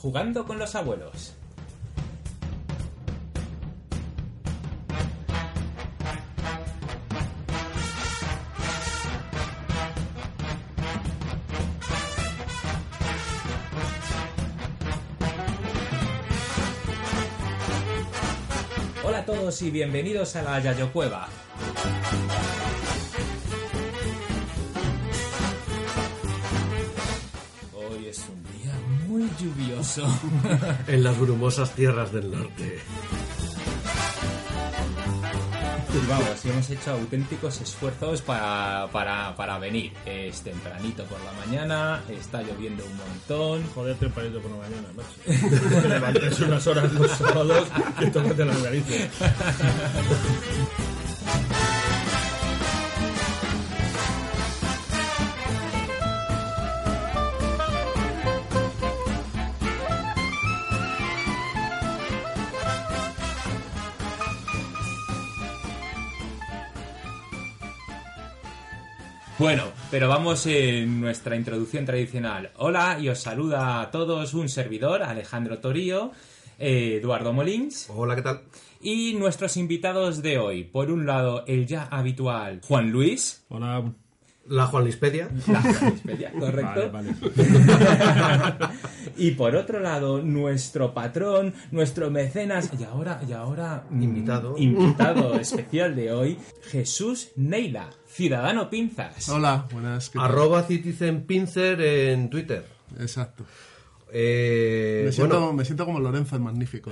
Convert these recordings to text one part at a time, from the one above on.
Jugando con los abuelos. Hola a todos y bienvenidos a la Yayo Cueva. en las brumosas tierras del norte. Vamos, y hemos hecho auténticos esfuerzos para, para, para venir. Es tempranito por la mañana, está lloviendo un montón. Joder, tempranito por la mañana, macho. Te levantes unas horas los sábados y tócate las narices. Bueno, pero vamos en nuestra introducción tradicional. Hola y os saluda a todos un servidor, Alejandro Torío, eh, Eduardo Molins Hola, ¿qué tal? y nuestros invitados de hoy. Por un lado, el ya habitual Juan Luis. Hola. La Juanlispedia. La Wikipedia, correcto. Vale, vale. Y por otro lado, nuestro patrón, nuestro mecenas y ahora, y ahora mm, Invitado. invitado especial de hoy, Jesús Neila, ciudadano Pinzas. Hola, buenas. ¿qué tal? Arroba Citizen Pincer en Twitter. Exacto. Eh, Me siento, bueno, me siento como Lorenzo el Magnífico.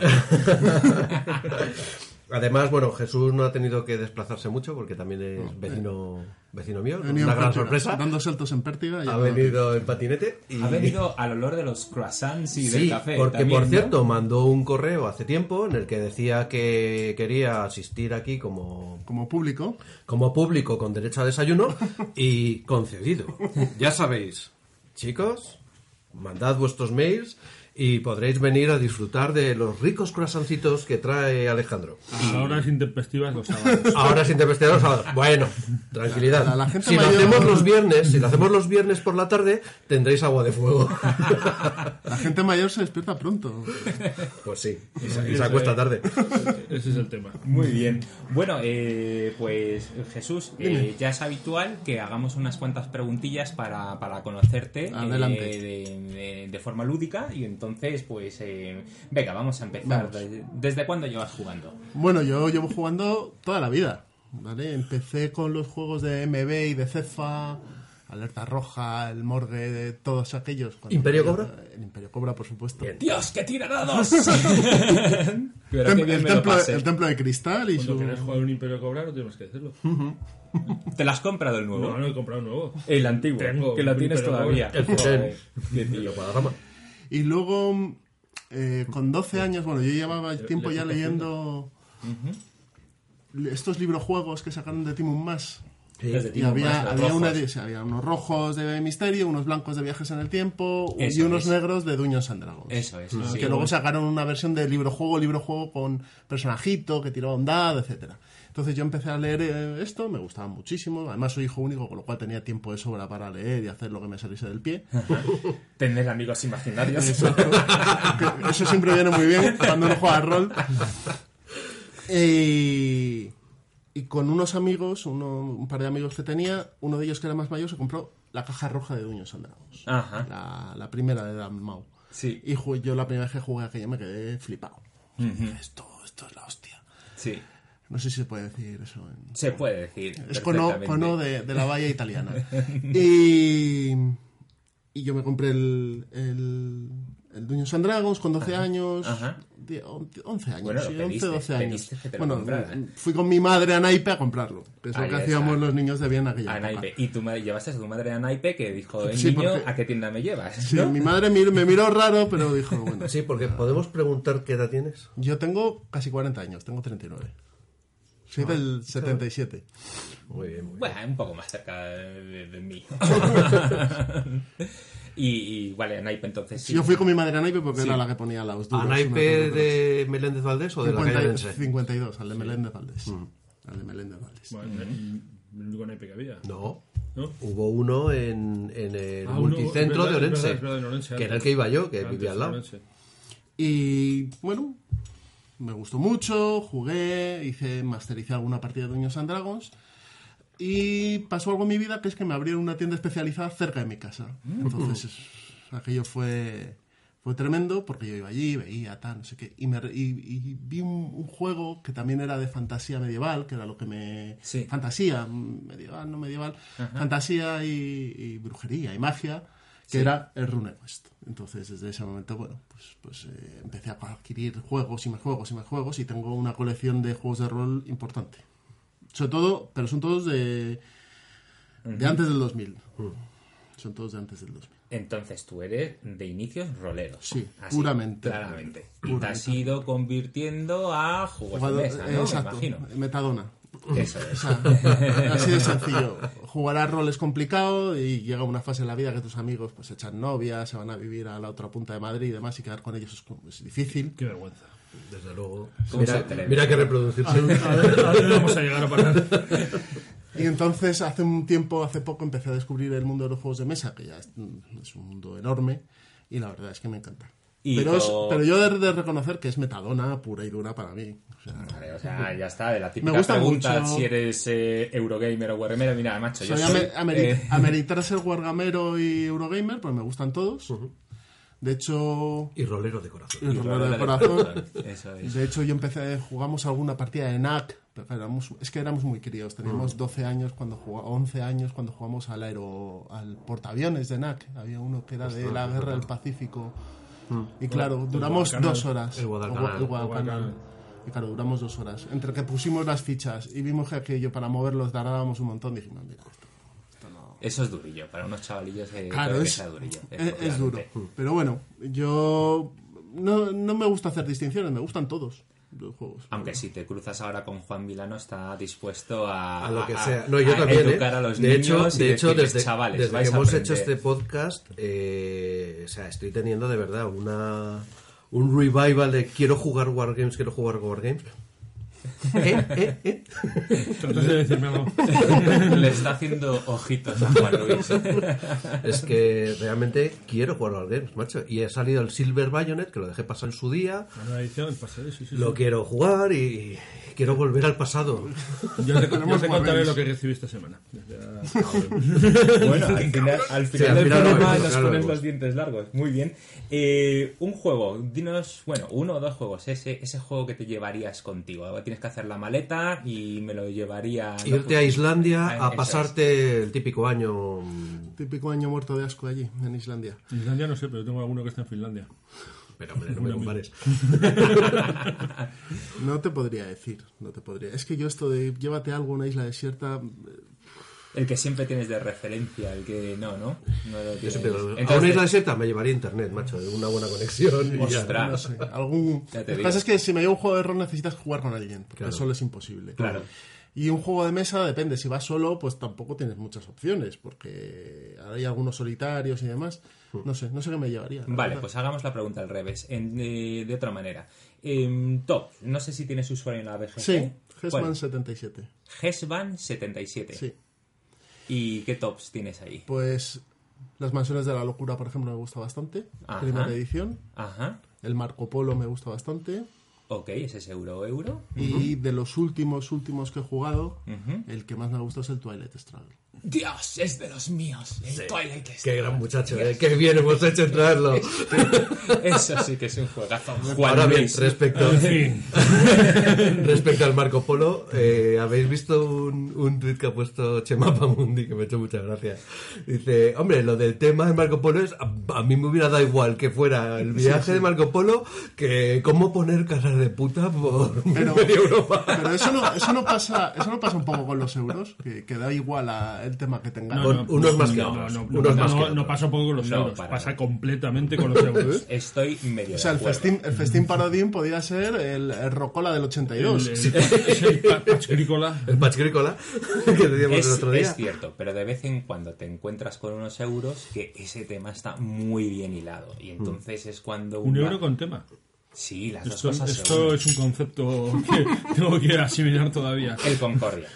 Además, bueno, Jesús no ha tenido que desplazarse mucho porque también es vecino, vecino mío. Una gran pértiga, sorpresa. Dando saltos en pértiga. y Ha venido en patinete. Y... Ha venido al olor de los croissants y del Sí, café. porque también, por ¿no? cierto mandó un correo hace tiempo en el que decía que quería asistir aquí como Como público. como público con derecho a desayuno y concedido. Ya sabéis, chicos, mandad vuestros mails y podréis venir a disfrutar de los ricos croissancitos que trae Alejandro. A horas intempestivas los sábados. Ahora sin tempestad los sábados. Bueno, tranquilidad. La- la gente si lo hacemos los viernes, si lo hacemos los viernes por la tarde, tendréis agua de fuego. La gente mayor se despierta pronto. Pues sí, y se, y se acuesta tarde. Ese es el tema. Muy bien. Bueno, eh, pues Jesús, eh, ya es habitual que hagamos unas cuantas preguntillas para, para conocerte eh, de- de forma lúdica y entonces, pues, eh, venga, vamos a empezar. ¿Desde, desde cuándo llevas jugando? Bueno, yo llevo jugando toda la vida. ¿vale? Empecé con los juegos de MB y de Cefa, Alerta Roja, el Morgue, de todos aquellos. ¿Imperio Cobra? El Imperio Cobra, por supuesto. Bien. ¡Dios! Pero Tem- qué bien el, lo templo, el de cristal y Cuando su... quieres jugar un Imperio Cobrar, no tienes que decirlo. ¿Te lo has comprado Y luego, eh, con 12 años, bueno, yo llevaba el tiempo ya leyendo estos librojuegos que sacaron de Timon Más. Y había, Más, había, una o sea, había unos rojos de misterio, unos blancos de viajes en el tiempo Eso y unos negros de Dungeons and Dragons. Eso es, Ah, sí. que luego sacaron una versión de libro-juego, libro-juego con personajito que tiraba un dado, etcétera. Entonces yo empecé a leer eh, esto, me gustaba muchísimo. Además soy hijo único, con lo cual tenía tiempo de sobra para leer y hacer lo que me saliese del pie. Tener amigos imaginarios. Que Eso siempre viene muy bien cuando uno juega rol. Y, y con unos amigos, uno- un par de amigos que tenía, uno de ellos que era más mayor se compró la caja roja de Dungeons and Dragons. Ajá. La, la primera de Dan Mau. Sí. Y yo la primera vez que jugué aquella me quedé flipado. esto, esto es la hostia. Sí. No sé si se puede decir eso. en- Se puede decir. es cono, cono de, de la valla italiana. y, y yo me compré el, el, el Dungeons and Dragons con 12 años. ajá. die- 11 años, Bueno, sí, lo pediste, 11, 12 años. que lo bueno, compraran. fui con mi madre a Naipe a comprarlo, que es lo Ahí que está. hacíamos los niños de bien aquella A época. Naipe. Y tú ma- llevaste a tu madre a Naipe que dijo, "Eh, Sí, niño, porque- ¿a qué tienda me llevas? Sí, ¿No? mi madre me miró raro, pero dijo, bueno, Sí, porque podemos preguntar qué edad tienes. yo tengo casi 40 años, tengo 39. Soy del 77. Muy bien, muy bien. Bueno, un poco más cerca de, de mí. y, y, vale, a Naipe entonces sí. Yo fui con mi madre a Naipe porque Sí. era la que ponía los ¿A duros. naipe de Meléndez Valdés o de la calle 50 Orense? 52, al de Meléndez Valdés. Al de Meléndez Valdés. Bueno, El único naipe que había. No. ¿No? Hubo uno en, en el Ah, uno- multicentro verdad, de Orense, verdad, verdad, en Orense, que era el que iba yo, que vivía al lado. Orense. Y bueno, me gustó mucho, jugué, hice, mastericé alguna partida de Dungeons and Dragons. Y pasó algo en mi vida que es que me abrieron una tienda especializada cerca de mi casa. Entonces, es- aquello fue, fue tremendo porque yo iba allí, veía, tal, no sé qué. Y, me, y, y vi un, un juego que también era de fantasía medieval, que era lo que me. Sí. Fantasía, mm, medieval, no medieval. Fantasía y, y brujería y magia, que era el RuneQuest. Entonces, desde ese momento, bueno, pues, pues eh, empecé a adquirir juegos y más juegos y más juegos y tengo una colección de juegos de rol importante. Sobre todo, pero son todos de, de antes del 2000. Son todos de antes del 2000. Entonces tú eres de inicios rolero. Sí, Así, puramente. Claramente. Y te Puramente. has ido convirtiendo a juegos Jugador- de mesa, ¿no? eh, exacto, Me imagino. metadona. Eso es. O sea, así de sencillo. Jugar a rol es complicado y llega una fase en la vida que tus amigos pues echan novia, se van a vivir a la otra punta de Madrid y demás y quedar con ellos es, co- es difícil. Qué vergüenza. Desde luego. ¿Cómo se Mira, mira que reproducirse. A ver, a ver, vamos a llegar a parar. Y entonces hace un tiempo, hace poco, empecé a descubrir el mundo de los juegos de mesa, que ya es, es un mundo enorme y la verdad es que me encanta. Y Pero, es- pero yo he de reconocer que es metadona pura y dura para mí. O sea, Vale, o sea, ya está, de la típica Me gusta pregunta mucho. si eres eh, Eurogamer o Wargamer. Mira, macho, yo soy soy... ame- ameri- eh, ameritar ser Wargamero y Eurogamer, pues me gustan todos. De hecho, Y rolero de corazón. y rolero de corazón. Eso es. De hecho, yo empecé, jugamos alguna partida de NAC, pero éramos, es que éramos muy críos, teníamos 12 años cuando jugamos, 11 años cuando jugamos al aero, al portaaviones de NAC, había uno que era de la guerra del Pacífico, y claro, duramos dos horas. El Guadalcanal. El Guadalcanal. Y claro, duramos dos horas. Entre que pusimos las fichas y vimos que aquello para moverlos tardábamos un montón, dijimos, mira, esto, esto no... Eso es durillo, para unos chavalillos eh, Claro, que es, durillo. es, es duro. Pero bueno, yo no, no me gusta hacer distinciones, me gustan todos los juegos. Aunque si te cruzas ahora con Juan Milano está dispuesto a, A lo que a- sea. No, yo a también, educar ¿eh? a los de niños hecho, y de hecho desde, chavales, desde que hemos aprender". hecho este podcast, eh, o sea, estoy teniendo de verdad una un revival de quiero jugar Wargames, quiero jugar Wargames. ¿Eh? ¿Eh? ¿Eh? Le está haciendo ojitos a Juan Luis. Es que realmente quiero jugar Wargames, macho. Y he salido el Silver Bayonet, que lo dejé pasar en su día. Una edición, pasaré, sí, sí, Lo sí. quiero jugar y quiero volver al pasado. Yo te, yo te contaré lo que recibí esta semana. Ya- Bueno, al final, al final al del programa nos pones los dientes largos. Muy bien. Eh, un juego, dinos, bueno, uno o dos juegos. Ese, ese juego que te llevarías contigo. Tienes que hacer la maleta y me lo llevaría. no, Irte pues, a Islandia Ah, a pasarte el típico año. Típico año muerto de asco allí, en Islandia. Islandia no sé, pero tengo alguno que está en Finlandia. Pero hombre, no me compares. No te podría decir, no te podría. Es que yo esto de llévate algo a una isla desierta, El que siempre tienes de referencia, el que no, ¿no? No lo Yo tienes. siempre a Entonces, una isla desierta me llevaría internet, macho, una buena conexión. y ya. Ostras. no sé, algún... Ya te Lo que pasa es que si me llevo un juego de rol necesitas jugar con alguien, porque Claro. solo es imposible. Claro. Y un juego de mesa depende, si vas solo, pues tampoco tienes muchas opciones, porque hay algunos solitarios y demás. No sé, no sé qué me llevaría. Vale, verdad. pues hagamos la pregunta al revés, en- de, de otra manera. Em, top, no sé si tienes usuario en la BGG. Sí, ¿Cuál? Hesman 77. Hesban 77. Sí. ¿Y qué tops tienes ahí? Pues Las Mansiones de la Locura, por ejemplo, me gusta bastante. Ajá. Primera edición. Ajá. El Marco Polo me gusta bastante. Ok, ese es euro-euro. Y de los últimos, últimos que he jugado, el que más me gusta es el Twilight Struggle. Dios, es de los míos. El Twilight Struggle. Qué gran muchacho, ¿eh? Qué bien hemos hecho en traerlo. Eso sí que es un juegazo. Juan Ahora bien, Luis. respecto, En fin. respecto al Marco Polo, eh, ¿habéis visto un, un tweet que ha puesto Chema Pamundi que me ha hecho mucha gracia? Dice, hombre, lo del tema de Marco Polo es, a, a mí me hubiera dado igual que fuera el viaje de Marco Polo que cómo poner casas de puta por Pero, media Europa. pero eso, no, eso, no pasa, eso no pasa un poco con los euros, que, que da igual a el tema que unos más que no, otros, No, no, unos no, más que no, otros. no pasa un poco con los No, euros, para pasa nada. completamente con los euros. Estoy medio O sea, el festín, el festín parodín podía ser el, el Rocola del 82. El- el- Pachgrícola. El patch agrícola que decíamos Es, el otro día. es cierto, pero de vez en cuando te encuentras con unos euros que ese tema está muy bien hilado. Y entonces es cuando... Un euro con tema. Sí, las dos Esto, cosas se esto es un concepto que tengo que asimilar todavía. El Concordia.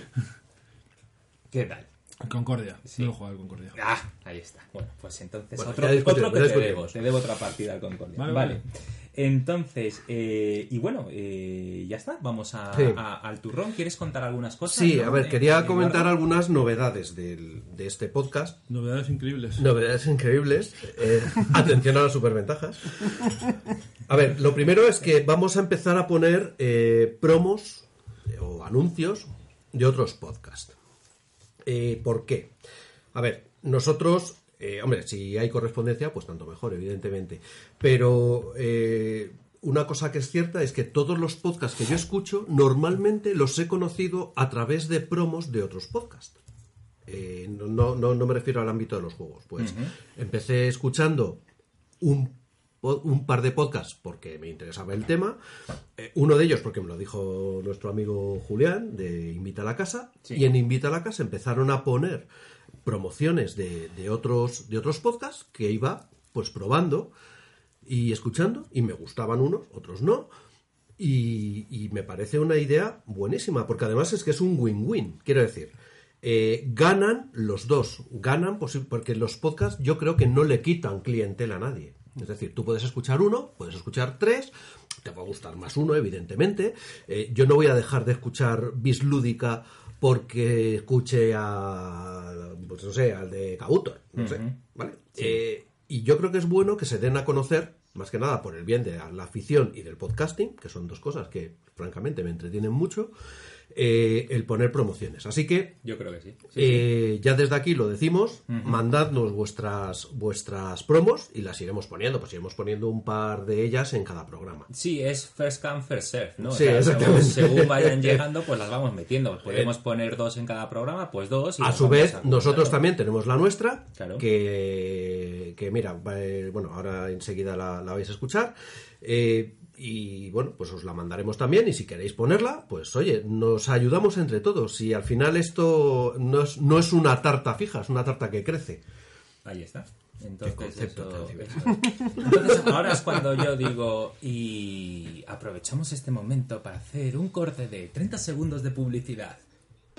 ¿Qué tal? Concordia. No lo he jugado al Concordia. Ah, ahí está. Bueno, pues entonces Bueno, otro, que te debo. Te debo otra partida al Concordia. Vale, Vale. vale. Entonces, eh, y bueno, eh, ya está. Vamos a, Sí. a- al turrón. ¿Quieres contar algunas cosas? Sí, no? a ver, quería eh, comentar Eduardo? algunas novedades del- de este podcast. Novedades increíbles. Novedades increíbles. Eh, atención a las superventajas. A ver, lo primero es que vamos a empezar a poner eh, promos eh, o anuncios de otros podcasts. Eh, ¿Por qué? A ver, nosotros, eh, hombre, si hay correspondencia, pues tanto mejor, evidentemente. Pero eh, una cosa que es cierta es que todos los podcasts que yo escucho normalmente los he conocido a través de promos de otros podcasts. No, no, no me refiero al ámbito de los juegos. Pues empecé escuchando un, un par de podcasts porque me interesaba el tema. Eh, uno de ellos porque me lo dijo nuestro amigo Julián de Invita a la Casa. Sí. Y en Invita a la Casa empezaron a poner promociones de, de otros, de otros podcasts que iba pues probando y escuchando y me gustaban unos, otros no. Y, y me parece una idea buenísima, porque además es que es un win-win. Quiero decir, eh, ganan los dos. Ganan porque los podcasts yo creo que no le quitan clientela a nadie. Es decir, tú puedes escuchar uno, puedes escuchar tres, te va a gustar más uno, evidentemente. Eh, yo no voy a dejar de escuchar Bislúdica porque escuche a, pues no sé, al de no sé, ¿vale? Eh, y yo creo que es bueno que se den a conocer, más que nada por el bien de la afición y del podcasting, que son dos cosas que francamente me entretienen mucho, eh, el poner promociones. Así que Yo creo que sí. Sí, eh, ya desde aquí lo decimos, mandadnos vuestras vuestras promos y las iremos poniendo, pues iremos poniendo un par de ellas en cada programa. Sí, es first come, first serve, ¿no? O sea, según, vayan llegando, pues las vamos metiendo. Podemos poner dos en cada programa, pues dos. y A su vez, nosotros también tenemos la nuestra, Claro. que, que mira, eh, bueno, ahora enseguida la, la vais a escuchar. eh, y bueno, pues os la mandaremos también. Y si queréis ponerla, pues oye, nos ayudamos entre todos. Y al final esto no es, no es una tarta fija, es una tarta que crece. Ahí está. Entonces, eso- eso. Entonces, ahora es cuando yo digo, y aprovechamos este momento para hacer un corte de 30 segundos de publicidad.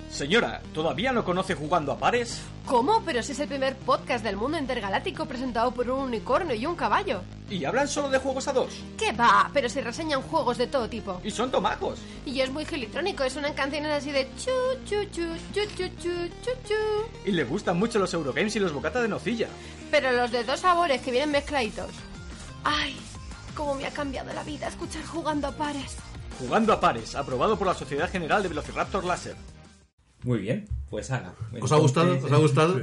Señora, ¿todavía no conoce jugando a pares? ¿Cómo? Pero si es el primer podcast del mundo intergaláctico presentado por un unicornio y un caballo. ¿Y hablan solo de juegos a dos? ¿Qué va? Pero si reseñan juegos de todo tipo. Y son tomajos. Y es muy gilitrónico, suenan canciones así de chu chu chu chu chu chu chu chu. Y le gustan mucho los Eurogames y los bocata de nocilla. Pero los de dos sabores que vienen mezcladitos. Ay, cómo me ha cambiado la vida escuchar jugando a pares. Jugando a pares, aprobado por la Sociedad General de Velociraptor Láser. Muy bien, pues haga. ¿Os ha gustado? ¿Os ha gustado?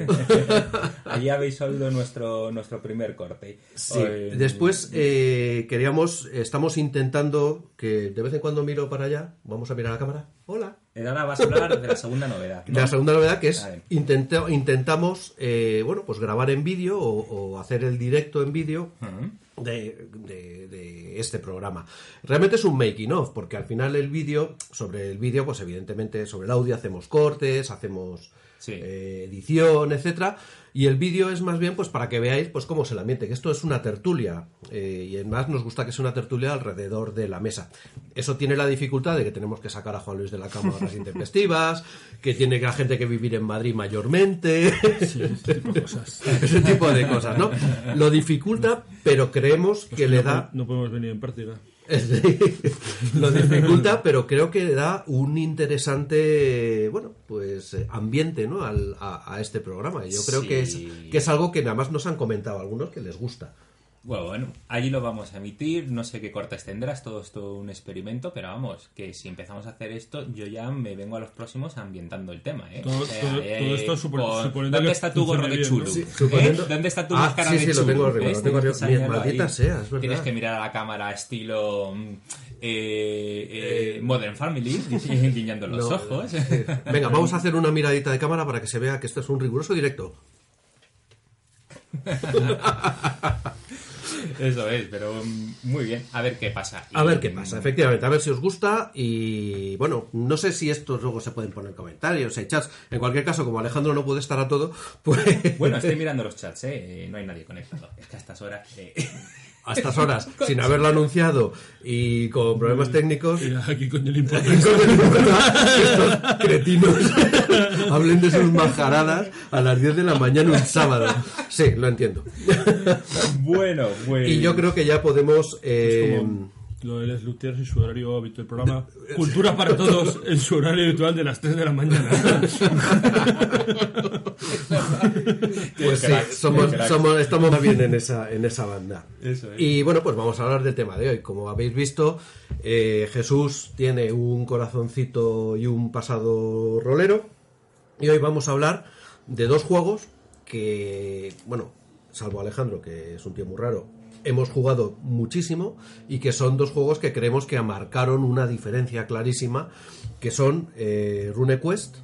Ahí habéis oído nuestro, nuestro primer corte. Sí. Después eh, queríamos, estamos intentando que de vez en cuando miro para allá, vamos a mirar a la cámara. Hola. Ahora vas a hablar de la segunda novedad. ¿no? La segunda novedad que es intenta- intentamos eh, bueno pues grabar en vídeo o, o hacer el directo en vídeo Ujú. De, este programa. Realmente es un making of, porque al final el vídeo, sobre el vídeo, pues evidentemente sobre el audio hacemos cortes, hacemos Sí. eh, edición, etcétera. Y el vídeo es más bien pues para que veáis pues cómo es el ambiente, que esto es una tertulia. eh, y además nos gusta que sea una tertulia alrededor de la mesa. Eso tiene la dificultad de que tenemos que sacar a Juan Luis de la cama a horas intempestivas, que tiene que la gente que vivir en Madrid mayormente. ese tipo de cosas. Ese tipo de cosas, ¿no? Lo dificulta, pero creemos que le no, da. No podemos venir en práctica. Lo dificulta, pero creo que da un interesante, bueno, pues eh, ambiente, ¿no? Al- a, a este programa. Y yo creo que, es, que es algo que nada más nos han comentado algunos que les gusta. Bueno, bueno, allí lo vamos a emitir, no sé qué cortes tendrás, todo esto un experimento, pero vamos, que si empezamos a hacer esto, yo ya me vengo a los próximos ambiendo el tema, ¿eh? Todo- todo- todo esto supone- con- suponiendo ¿Dónde que está tu gorro de. Sí, ¿Eh? ¿Dónde está tu Ah, máscara sí, de sí, lo tengo arriba, tengo Tienes que arriba. Maldita ahí. sea, es verdad. Tienes que mirar a la cámara estilo mm, eh, eh, Modern Family, guiñando los No, ojos. eh, Venga, vamos a hacer una miradita de cámara para que se vea que esto es un riguroso directo. Eso es, pero mm, muy bien. A ver qué pasa. A ver qué pasa, efectivamente, a ver si os gusta y bueno, no sé si estos luego se pueden poner en comentarios, en chats. En cualquier caso, como Alejandro no puede estar a todo, pues Bueno, estoy mirando los chats, ¿eh? Eh, No hay nadie conectado. Es que a estas horas... eh, a estas horas, sin haberlo anunciado y con problemas técnicos, Y aquí coño le importa. estos cretinos hablen de sus majaradas a las 10 de la mañana un sábado. Sí, lo entiendo. Bueno, pues... Y yo creo que ya podemos... eh, lo de Les Luthiers en su horario habitual del programa. Cultura para todos en su horario habitual de las 3 de la mañana. Pues sí, somos, somos- estamos más bien en esa, en esa banda. Eso. Y bueno, pues vamos a hablar del tema de hoy. Como habéis visto, eh, Jesús tiene un corazoncito y un pasado rolero. Y hoy vamos a hablar de dos juegos que, bueno, salvo Alejandro, que es un tío muy raro, hemos jugado muchísimo y que son dos juegos que creemos que marcaron una diferencia clarísima, que son eh, RuneQuest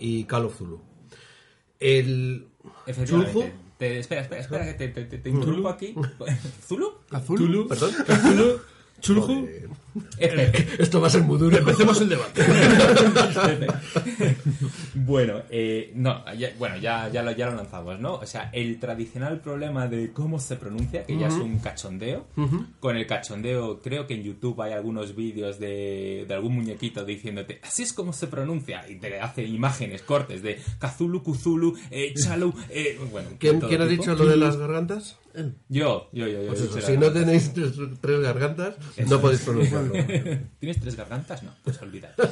y Call of Zulu. El. Zulhu, Te- espera, espera, espera, que te, te, te- te interrumpo aquí. ¿Zulu? Azul. Tulu, perdón. Tulu, Chulju. Esto va a ser muy duro. Empecemos el debate. bueno, eh, no, ya, bueno, ya, ya, lo, ya lo lanzamos, ¿no? O sea, el tradicional problema de cómo se pronuncia, que ya es un cachondeo. Con el cachondeo, creo que en YouTube hay algunos vídeos de, de algún muñequito diciéndote, así es como se pronuncia, y te hace imágenes, cortes de Kazulu, Kuzulu, eh, Chalu, eh, bueno. ¿Quién, quién ha dicho lo de las gargantas? Yo, yo, yo, yo. Pues eso, si no tenéis tres, tres gargantas, no podéis pronunciarlo. ¿Tienes tres gargantas? No, pues olvidar.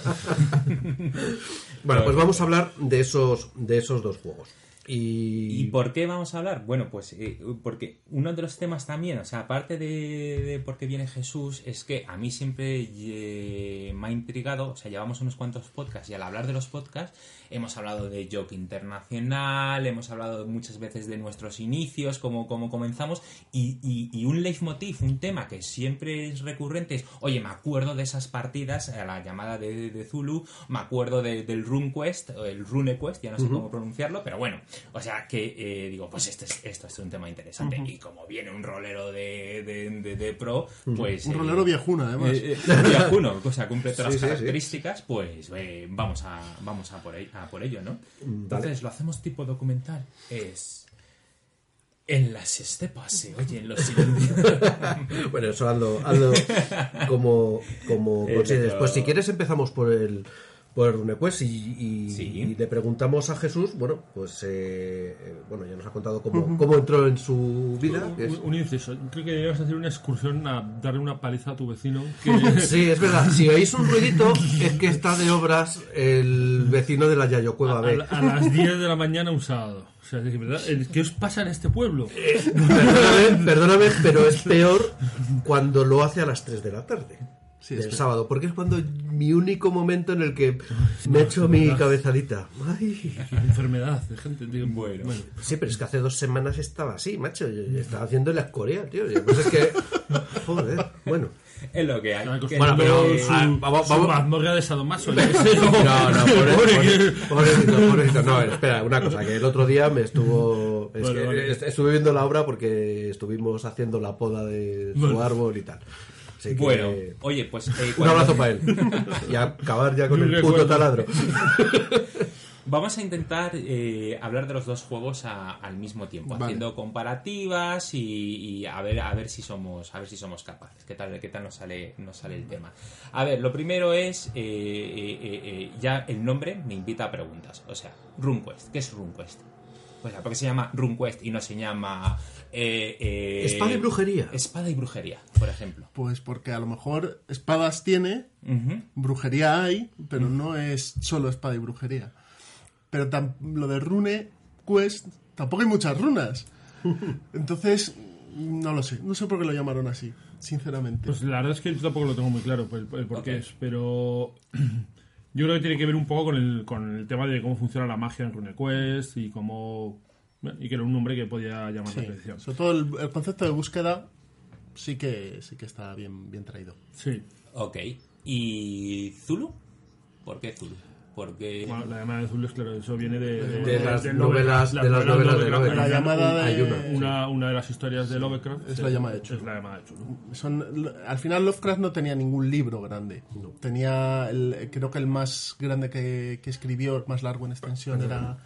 Bueno, pues vamos a hablar de esos, de esos dos juegos. Y, ¿Y por qué vamos a hablar? Bueno, pues eh, porque uno de los temas también, o sea, aparte de, de por qué viene Jesús, es que a mí siempre eh, me ha intrigado, o sea, llevamos unos cuantos podcasts y al hablar de los podcasts hemos hablado de Joke Internacional, hemos hablado muchas veces de nuestros inicios, cómo, cómo comenzamos, y, y- y un leitmotiv, un tema que siempre es recurrente es, oye, me acuerdo de esas partidas, a la llamada de, de Zulu, me acuerdo de- del RuneQuest, o el RuneQuest, ya no sé cómo pronunciarlo, pero bueno, o sea que eh, digo, pues este es, esto es un tema interesante, y como viene un rolero de, de, de- de pro, pues... Un eh, rolero viejuna, además. eh, eh, viajuno, o sea, cumple todas Sí, las sí, sí. características, pues eh, vamos a vamos a por, a por ello, ¿no? Entonces lo hacemos tipo documental. Es en las estepas se oyen los silencios. bueno, eso hazlo, hazlo como, como Eh, consideres. Pues si quieres empezamos por el por el RuneQuest y, y- Sí. y le preguntamos a Jesús, bueno, pues eh, eh, bueno, ya nos ha contado cómo, cómo entró en su vida. Un, un inciso. Creo que debías hacer una excursión a darle una paliza a tu vecino. Que, Sí, es verdad. Si oís un ruidito, es que está de obras el vecino de la Yayo Cueva a, B. a las 10 de la mañana un sábado. O sea, ¿verdad? ¿qué os pasa en este pueblo? Perdóname, perdóname, pero es peor cuando lo hace a las 3 de la tarde. Sí, del sábado, porque es cuando mi único momento en el que me echo mi cabezadita. Ay. Enfermedad de gente, tío. Bueno. Sí, pero es que hace dos semanas estaba así, macho. Yo- estaba haciendo la Corea, tío. Y Pues es que. Joder, bueno. es lo que hay. Bueno, Bueno, pero- que- su, ah, vamos- su vamos- mazmorra de sadomaso. No, no, pobre, Pobre pobre- que- pobrecito, pobrecito. No, espera, una cosa, que el otro día me estuvo. es Vale, que vale. est- estuve viendo la obra porque estuvimos haciendo la poda de su árbol y tal. Así que- Bueno, oye, pues... eh, Un abrazo para él. Y acabar ya con el puto taladro. Vamos a intentar eh, hablar de los dos juegos a- al mismo tiempo, Vale. haciendo comparativas y, y a ver a ver si somos a ver si somos capaces. ¿Qué tal qué tal nos sale nos sale el tema? A ver, lo primero es eh, ya el nombre me invita a preguntas. O sea, RuneQuest, ¿qué es RuneQuest? O sea, ¿por qué se llama RuneQuest y no se llama eh, eh, Espada y brujería. Espada y brujería, por ejemplo. Pues porque a lo mejor espadas tiene, brujería hay, pero no es solo espada y brujería. Pero lo de Rune Quest, tampoco hay muchas runas. Entonces, no lo sé. No sé por qué lo llamaron así, sinceramente. Pues la verdad es que yo tampoco lo tengo muy claro el, el por qué es, pero yo creo que tiene que ver un poco con el, con el tema de cómo funciona la magia en RuneQuest y cómo... Y que era un nombre que podía llamar la atención. sobre todo el, el concepto de búsqueda sí que sí que está bien, bien traído. Sí. Ok. ¿Y Zulu? ¿Por qué Zulu? Porque... Bueno, la llamada de azul es claro, eso viene de, De las de novelas- de las novelas de Lovecraft. La llamada Hay una. Una, una de las historias de Lovecraft Es la llamada de Chulu. Es la llamada de Chulu. Son, al final Lovecraft no tenía ningún libro grande. Tenía, el- creo que el más grande que, que escribió, más largo en extensión, era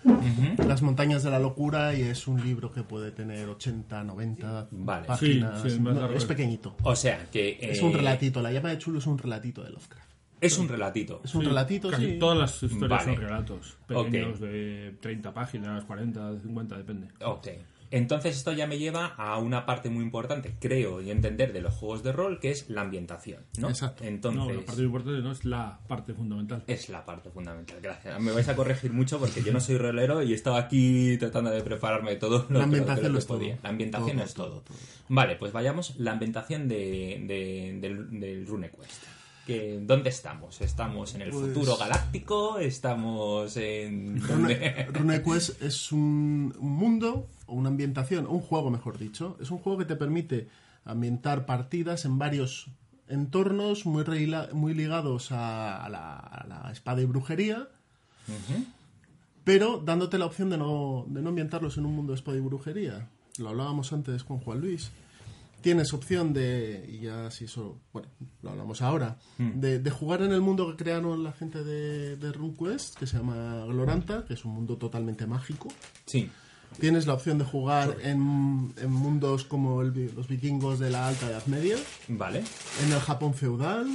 Las montañas de la locura y es un libro que puede tener 80, 90 Vale. páginas. Sí, sí, No, es pequeñito. O sea, que... Es eh, un relatito. La llama de Chulo es un relatito de Lovecraft. Es un relatito. Es un Sí, relatito, Casi sí. todas las historias Vale. son relatos pequeños de 30 páginas, 40, de 50, depende. Ok. Entonces esto ya me lleva a una parte muy importante, creo, y entender de los juegos de rol, que es la ambientación, ¿no? Exacto. Entonces... No, la parte importante no es la parte fundamental. Es la parte fundamental, gracias. Me vais a corregir mucho porque yo no soy rolero y estaba aquí tratando de prepararme todo lo, La ambientación que- lo lo que es todo. La ambientación Todo, es todo, todo. todo. Vale, pues vayamos. La ambientación de, de- del, del RuneQuest. Que, ¿Dónde estamos? ¿Estamos en el Pues- futuro galáctico? ¿Estamos en...? Rune. RuneQuest es un, un mundo o una ambientación, un juego mejor dicho. Es un juego que te permite ambientar partidas en varios entornos muy, reila- muy ligados a, a la, a la espada y brujería, pero dándote la opción de no, de no ambientarlos en un mundo de espada y brujería. Lo hablábamos antes con Juan Luis. Tienes opción de, y ya si eso, bueno, lo hablamos ahora, de, de jugar en el mundo que crearon la gente de, de RuneQuest, que se llama Gloranta, que es un mundo totalmente mágico. Sí. Tienes la opción de jugar en, en mundos como el los vikingos de la Alta Edad Media, Vale. en el Japón feudal,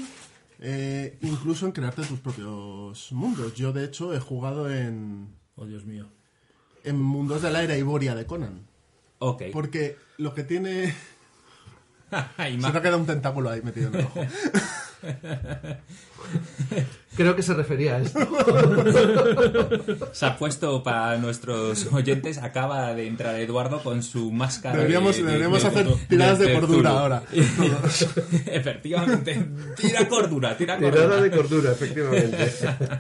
eh, incluso en crearte tus propios mundos. Yo, de hecho, he jugado en, Oh, Dios mío. en mundos de la era Iboria de Conan. Ok. Porque lo que tiene... Se más- quedado un tentáculo ahí metido en el ojo. Creo que se refería a esto. Se ha puesto para nuestros oyentes, acaba de entrar Eduardo con su máscara. Deberíamos, de- de- deberíamos de- hacer tiradas de, de cordura ahora. Efectivamente. Tira cordura, tira cordura. Tirada de cordura, efectivamente.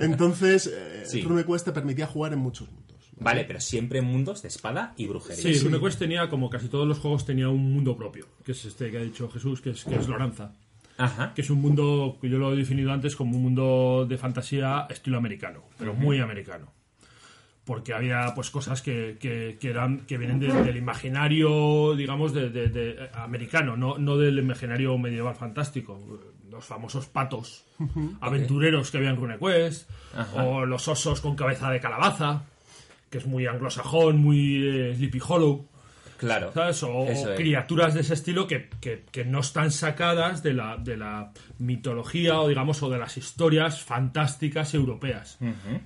Entonces, eh, Sí. RuneQuest te permitía jugar en muchos mundos. Vale, pero siempre en mundos de espada y brujería. Sí, RuneQuest tenía, como casi todos los juegos, tenía un mundo propio, que es este que ha dicho Jesús, que es, que es Loranza. Ajá. Que es un mundo que yo lo he definido antes como un mundo de fantasía estilo americano, pero muy americano. Porque había pues cosas que, que, que eran, que vienen de- del imaginario, digamos, de, de- de- americano, no, no del imaginario medieval fantástico. Los famosos patos aventureros que había en RuneQuest, Ajá. o los osos con cabeza de calabaza, que es muy anglosajón, muy eh, Sleepy Hollow. Claro. ¿sabes? O, Eso o es. criaturas de ese estilo que, que- que no están sacadas de la, de la mitología o digamos o de las historias fantásticas europeas.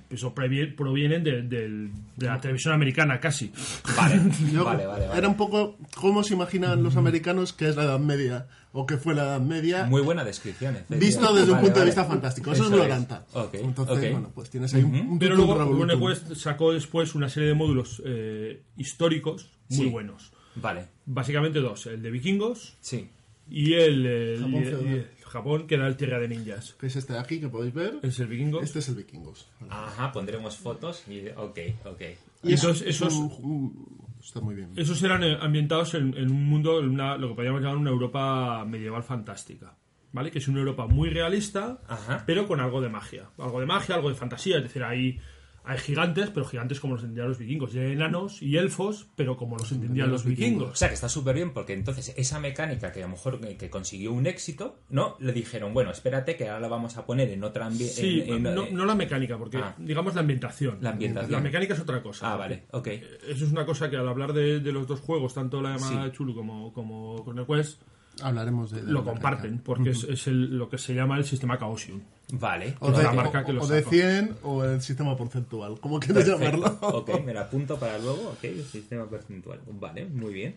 Eso provienen de, del- de la televisión americana casi. Vale. Yo- vale, vale, vale. Era un poco cómo se imaginan los americanos que es la Edad Media o que fue la Edad Media. Muy buena descripción. Visto desde un Vale, punto de vale. vista fantástico. Eso, Eso es Gloranta. Ok, Entonces, ok. bueno, pues tienes ahí un, un Pero luego. RuneQuest sacó después una serie de módulos eh, históricos muy Sí. buenos. Vale. Básicamente dos, el de vikingos Sí. y el, eh, Japón y- y feudal. el Japón, que era el Tierra de Ninjas. Que es este de aquí que podéis ver. Es el vikingos. Este es el Vikingos. Ajá, pondremos fotos y... Ok, ok. Y es esos- un- un- está muy bien. Esos eran eh, ambientados en, en un mundo, en una- lo que podríamos llamar una Europa medieval fantástica. ¿Vale? Que es una Europa muy realista, Ajá. pero con algo de magia. Algo de magia, algo de fantasía. Es decir, hay, hay gigantes, pero gigantes como los entendían los vikingos. Y hay enanos y elfos, pero como los entendían los O vikingos. sea, que está súper bien porque entonces esa mecánica que a lo mejor eh, que consiguió un éxito, ¿no? Le dijeron, bueno, espérate que ahora la vamos a poner en otra ambiente... Sí, no, no la mecánica, porque Ah. digamos la ambientación. La ambientación. La mecánica es otra cosa. Ah, vale, ok. Eso es una cosa que al hablar de, de los dos juegos, tanto la llamada Sí. de Chulu como, como Quest, Hablaremos de. de lo comparten, mecánica. porque es, es el- lo que se llama el sistema Chaosium. Vale. O de, la marca que o- lo o de sacó. 100 o el sistema porcentual. ¿Cómo quieres Perfecto. llamarlo? Ok, me la apunto para luego. Ok, el sistema porcentual. Vale, muy bien.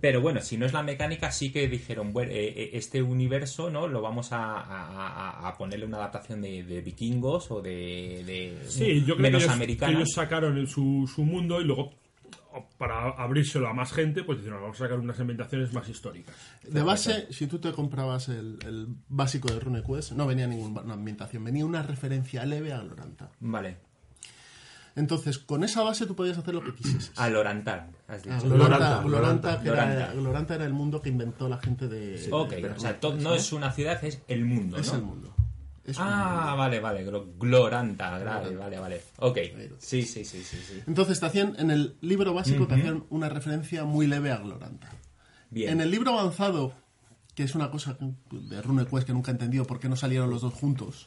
Pero bueno, si no es la mecánica, sí que dijeron, bueno, eh, eh, este universo, ¿no? Lo vamos a, a- a- a ponerle una adaptación de, de vikingos o de, de Sí, yo creo menos que ellos, que ellos sacaron el- su, su mundo y luego, para abrírselo a más gente, pues dijeron, vamos a sacar unas ambientaciones más históricas. De base, si tú te comprabas el, el básico de RuneQuest, no venía ninguna ambientación, venía una referencia leve a Gloranta. Vale. Entonces, con esa base tú podías hacer lo que quisieses. A Lorantar, has dicho. Ah, Gloranta, Gloranta, que era-. Gloranta era el mundo que inventó la gente de. ok, de o sea, no es una ciudad, es el mundo, Es ¿no? el mundo. Es un- Ah, vale, vale. glo- Gloranta, vale, vale, vale. Ok. Sí, sí, sí, sí, sí. Entonces te hacían, en el libro básico te hacían una referencia muy leve a Gloranta. Bien. En el libro avanzado, que es una cosa de RuneQuest que nunca he entendido por qué no salieron los dos juntos.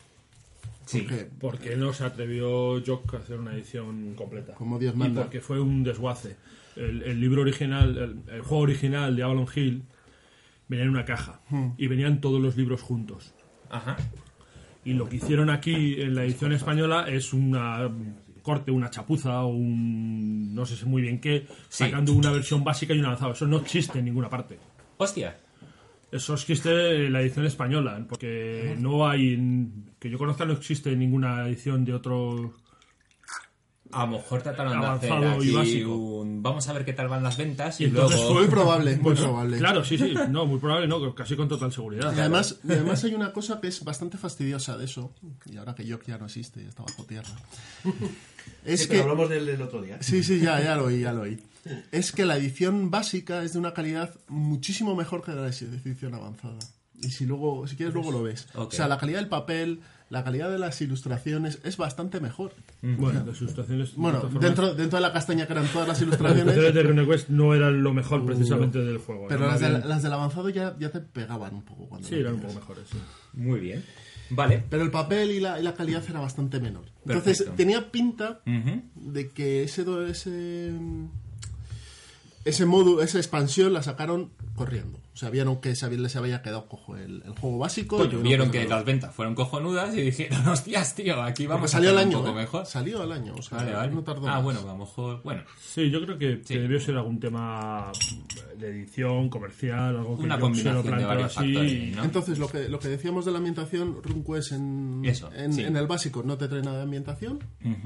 Sí. Porque Porque no se atrevió Jock a hacer una edición completa. Como Dios Y manda. porque fue un desguace. El, el libro original, el, el juego original de Avalon Hill, venía en una caja. Hmm. Y venían todos los libros juntos. Ajá. Y lo que hicieron aquí en la edición española es una corte, una chapuza o un no sé muy bien qué, Sí. sacando una versión básica y un avanzado. Eso no existe en ninguna parte. Hostia. Eso existe en la edición española, porque no hay, que yo conozca, no existe ninguna edición de otro. A lo mejor trataron de hacer Avanzado y aquí básico. un... Vamos a ver qué tal van las ventas y, Y entonces luego... muy probable, muy probable. Claro, sí, sí, no, muy probable, no, casi con total seguridad. Y además, y además hay una cosa que es bastante fastidiosa de eso, y ahora que Jock ya no existe, ya está bajo tierra. Es Sí, que pero hablamos del, del otro día. Sí, sí, ya, ya lo oí, ya lo oí. Es que la edición básica es de una calidad muchísimo mejor que la edición avanzada. Y si luego, si quieres, luego lo ves. O sea, la calidad del papel, la calidad de las ilustraciones es bastante mejor. Bueno, las ilustraciones. Bueno, de dentro, dentro de la castaña que eran todas las las ilustraciones ilustraciones, de RuneQuest no eran lo mejor precisamente del juego. pero las, del- las del avanzado ya, ya te pegaban un poco. Cuando Sí, eran un poco mejores, sí. Muy bien. Vale. Pero el papel y la, y la calidad era bastante menor. Entonces, Perfecto. tenía pinta de que ese ese módulo, esa expansión la sacaron corriendo. O sea, vieron que se había, les había quedado cojo el, el juego básico. Coño, y yo vieron que las ventas fueron cojonudas y dijeron, hostias, tío, aquí vamos a salió al hacerlo año, un poco ¿eh? mejor. Salió al año, o sea, Vale, vale. no tardó ah, más. bueno, a lo mejor... Bueno, Sí, yo creo que, debió ser algún tema de edición, comercial, algo que Una yo se lo combinación de varios así. factores, ¿no? Entonces, lo que, lo que decíamos de la ambientación, RuneQuest en, Eso, en, sí. en el básico no te trae nada de ambientación,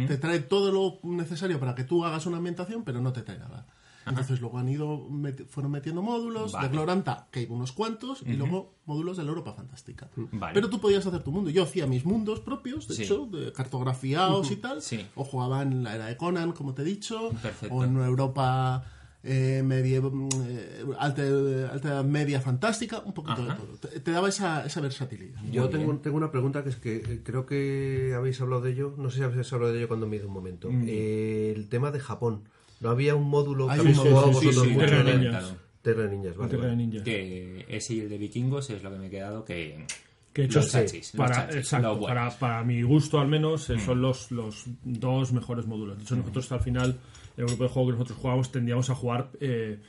te trae todo lo necesario para que tú hagas una ambientación, pero no te trae nada. Entonces luego han ido fueron metiendo módulos Vale. de Gloranta, que hay unos cuantos, y luego módulos de la Europa Fantástica. Vale. Pero tú podías hacer tu mundo. Yo hacía mis mundos propios, de Sí. hecho, de cartografiados y tal. Sí. O jugaba en la era de Conan, como te he dicho. Perfecto. O en una Europa eh, media, eh, alta, media fantástica, un poquito de todo. Te, te daba esa, esa versatilidad. Yo tengo, tengo una pregunta que es que eh, creo que habéis hablado de ello. No sé si habéis hablado de ello cuando me ido un momento. Mm. Eh, el tema de Japón. ¿No había un módulo Hay que habéis jugado sí, vosotros sí, mucho? Terra ¿no? Ninjas. Terra Ninjas, vale. Terra. Que ese y el de vikingos es lo que me he quedado que... Que de hecho, Los sí, chachis, los para, chachis, exacto, para, para mi gusto al menos, eh, Mm. son los, los dos mejores módulos. De hecho, nosotros al final, el grupo de juego que nosotros jugamos, tendíamos a jugar eh,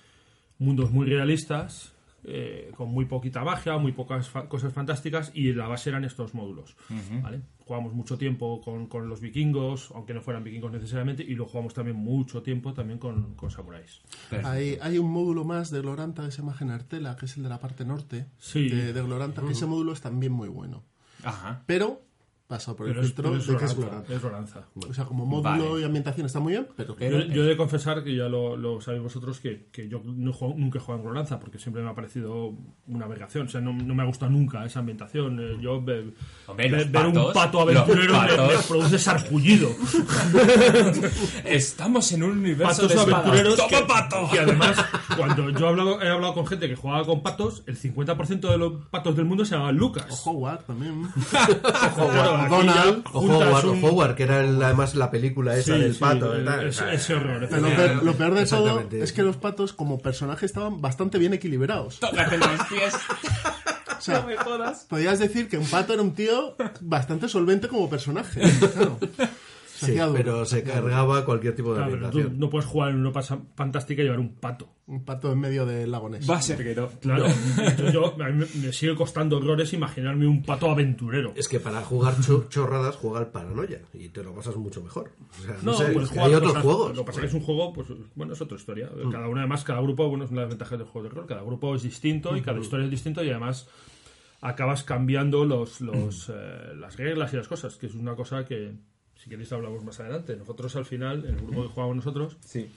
mundos muy realistas, eh, con muy poquita magia, muy pocas fa- cosas fantásticas, y la base eran estos módulos. ¿vale? Jugamos mucho tiempo con, con los vikingos, aunque no fueran vikingos necesariamente, y luego jugamos también mucho tiempo también con, con samuráis. Hay, hay un módulo más de Gloranta que se llama Genertela, que es el de la parte norte Sí. de, de Gloranta, que ese módulo es también muy bueno. Ajá. Pero pasa por el Pero es, filtro pero es de que es Loranza. O sea, como módulo Vale. y ambientación está muy bien, pero... Pero- Yo, yo he de confesar que ya lo, lo sabéis vosotros que, que yo no juego- nunca he jugado en Gloranza porque siempre me ha parecido una aberración. O sea, no, no me ha gustado nunca esa ambientación. Eh, Yo ve- Hombre, los ver un patos, pato aventurero me, me produce sarpullido. Estamos en un universo patos de aventureros ¡Toma, que, pato! que además cuando yo he hablado, he hablado con gente que jugaba con patos, el 50% de los patos del mundo se llamaban Lucas. O Howard también. Donald, O Howard, un- o Howard, que era el- además la película esa Sí, del sí, pato. el- ese, ese horror. Pero lo, Eh, peor, lo peor de todo es que los patos como personajes estaban bastante bien equilibrados. Tócate los pies. O sea, No me jodas. podías decir que un pato era un tío bastante solvente como personaje. Claro. Sí, pero se cargaba cualquier tipo de Claro, pero tú ambientación. no puedes jugar en Europa Fantástica y llevar un pato. Un pato en medio del lago Ness. Va a ser que no. Claro, yo, yo- a mí me, sigue costando horrores imaginarme un pato aventurero. Es que para jugar cho- chorradas juega el paranoia y te lo pasas mucho mejor. O sea, no, No, sé, puedes es que jugar hay otros cosas- juegos. Lo que pasa es que es un juego, pues bueno, es otra historia. Cada uno, además, cada grupo, bueno, es una de las ventajas del juego de rol. Cada grupo es distinto y cada historia es distinta y además acabas cambiando los, los, eh, las reglas y las cosas, que es una cosa que, si queréis, hablamos más adelante. Nosotros, al final, en el grupo que jugamos nosotros, Sí.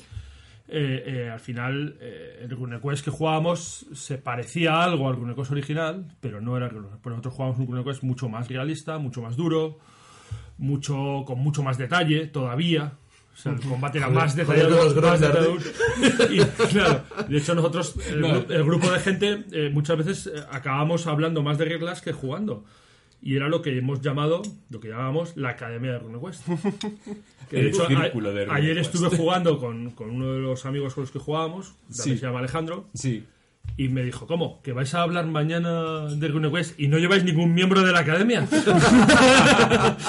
eh, eh, al final eh, el RuneQuest que jugábamos se parecía algo al RuneQuest original, pero no era el RuneQuest. Nosotros jugábamos un RuneQuest mucho más realista, mucho más duro, mucho con mucho más detalle todavía. O sea, el combate era más detallado. los más Grondar, detallado. Y, claro, de hecho nosotros, el, grupo de gente, muchas veces acabamos hablando más de reglas que jugando. Y era lo que hemos llamado, lo que llamábamos la Academia de RuneQuest. Que El de hecho, círculo a- de ayer estuve jugando con, con uno de los amigos con los que jugábamos, también Sí. se llama Alejandro, Sí. Y me dijo, ¿cómo? ¿Que vais a hablar mañana de RuneQuest y no lleváis ningún miembro de la Academia?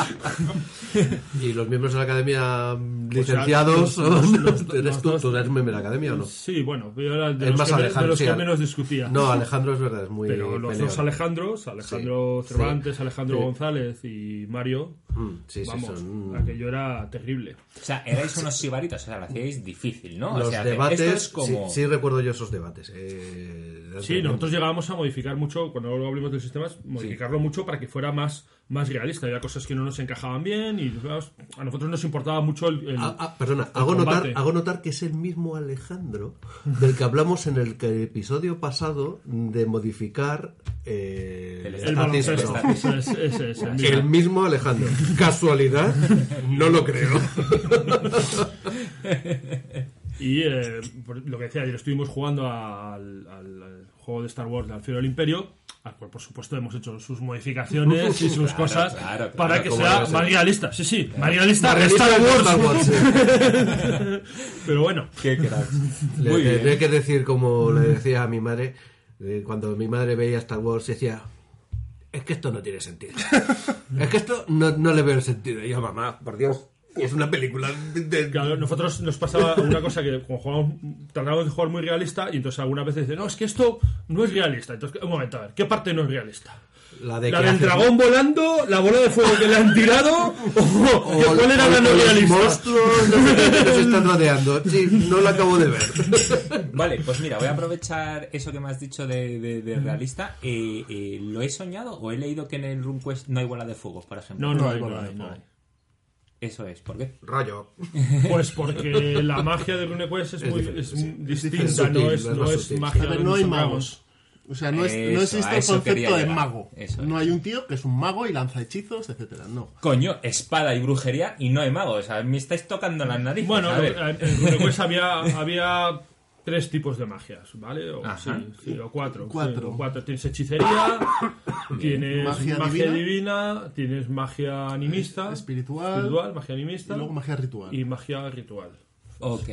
Y los miembros de la academia mm, Pues, licenciados los- los- son- los- ¿Eres los tú? ¿Tú eres miembro de la academia o no? sí, bueno, yo era de Es los, más que, me- de Alejandro, los sí, que al- menos discutía. No, Alejandro es verdad, es muy Pero los dos Alejandros, Alejandro Sí. Cervantes, Sí. Alejandro Sí. González y Mario, Mm, sí, sí, vamos, son... aquello era terrible. O sea, erais unos sibaritas, o sea, lo hacíais difícil, ¿no? Los o sea, debates, esto es como... sí, sí recuerdo yo esos debates. eh, de Sí, nosotros llegábamos a modificar mucho, cuando luego hablemos de sistemas, modificarlo mucho para que fuera más, más realista. Había cosas que no nos encajaban bien y a nosotros nos importaba mucho el... el- Ah, ah, perdona, el hago notar, hago notar que es el mismo Alejandro del que hablamos en el que- episodio pasado de modificar eh, El el. Ese es, es el mismo. El mismo Alejandro. ¿Casualidad? No lo creo. Y eh, lo que decía, ayer estuvimos jugando al, al- al juego de Star Wars, al Fiero del Imperio, al cual por supuesto hemos hecho sus modificaciones y sus Claro, cosas claro, claro. para que sea más realista. Sí, sí, más realista Star de Wars. Star Wars, sí. Pero bueno, Qué cracks. Le Muy bien. tendré que decir, como le decía a mi madre, eh, cuando mi madre veía Star Wars, decía: Es que esto no tiene sentido. es que esto no, no le veo el sentido. Y yo, mamá, por Dios, es una película de. Claro, nosotros nos pasaba una cosa que como jugábamos, tratábamos de jugar muy realista y entonces algunas veces dicen, no, es que esto no es realista. Entonces, un momento, a ver, ¿qué parte no es realista? La de ¿La del hace- dragón volando? ¿La bola de fuego que le han tirado? ¿O, O- cuál era o- la no los realista? monstruos qué, que nos están rodeando. Sí, no lo acabo de ver. Vale, pues mira, voy a aprovechar eso que me has dicho de, de- de realista. Eh, eh, ¿Lo he soñado o he leído que en el RuneQuest no hay bola de fuego, por ejemplo? No, no, No hay, no bola de no fuego. Eso es, ¿por qué? Rayo. Pues porque la magia de RuneQuest es, Es muy diferente, es sí. distinta, Es sutil, no es, no es magia A ver, de no hay magos. O sea, no, es, Eso, no existe el concepto de mago. Eso no es. hay un tío que es un mago y lanza hechizos, etcétera. No. Coño, espada y brujería y no hay magos. O sea, me estáis tocando las narices. Bueno, a ver. en RuneQuest había, había tres tipos de magias, ¿vale? O, Ajá. sí, sí, o cuatro. Cuatro. sí, o cuatro. Tienes hechicería, tienes magia, Magia divina. divina. tienes magia animista, Espiritual. espiritual, magia animista Y luego magia ritual. y magia ritual. Ok.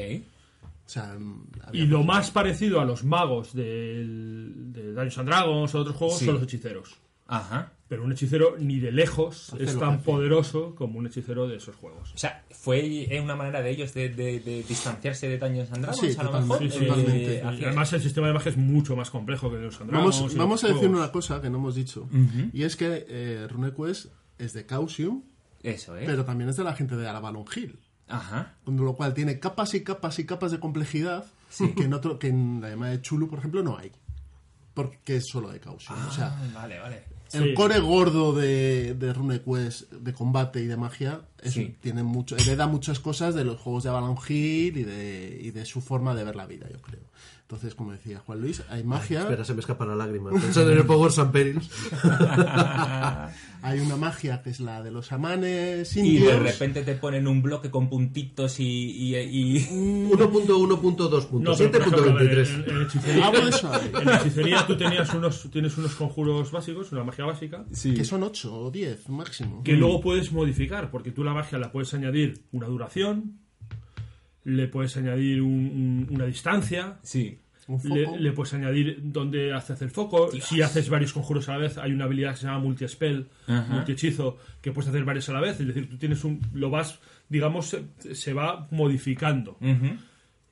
O sea, mm, Y lo más parecido a los magos del, de Dungeons and Dragons o otros juegos Sí. son los hechiceros. Ajá. Pero un hechicero ni de lejos Hace es tan poderoso como un hechicero de esos juegos. O sea, ¿fue eh, una manera de ellos de, de- de distanciarse de Dungeons and Dragons? Sí, a lo mejor. Sí, sí, Eh, además el sistema de magia es mucho más complejo que los Dragons. Vamos, vamos a decir juegos. una cosa que no hemos dicho. Y es que eh, RuneQuest es de Causium, Eso, ¿eh? pero también es de la gente de Alabalon Hill. Ajá. Con lo cual tiene capas y capas y capas de complejidad que, en otro, que en la llamada de Chulu, por ejemplo, no hay. Porque es solo de Causium. o sea, Ah, vale, vale. el sí. core gordo de, de RuneQuest, de combate y de magia, es- Sí. tiene mucho, hereda muchas cosas de los juegos de Avalon Hill y de, y de su forma de ver la vida, yo creo. Entonces, como decía Juan Luis, hay magia, Espera, se me escapa la lágrima. Pensando en el Power San Perils. hay una magia que es la de los amanes Y indios. de repente te ponen un bloque con puntitos y... y, y- 1.1.2. No, pero por ejemplo, a ver, 7.23. en, en hechicería, eso hay. en hechicería tú tenías unos, tienes unos conjuros básicos, una magia básica, Que son 8 o 10 máximo. que luego puedes modificar, porque tú la magia la puedes añadir una duración, le puedes añadir un- un- una distancia, Sí. Un foco. le, le puedes añadir dónde haces el foco. Si haces varios conjuros a la vez, hay una habilidad que se llama multi-spell, multi-hechizo, que puedes hacer varios a la vez. Es decir, tú tienes un. Lo vas, digamos, se, se va modificando. Ujú.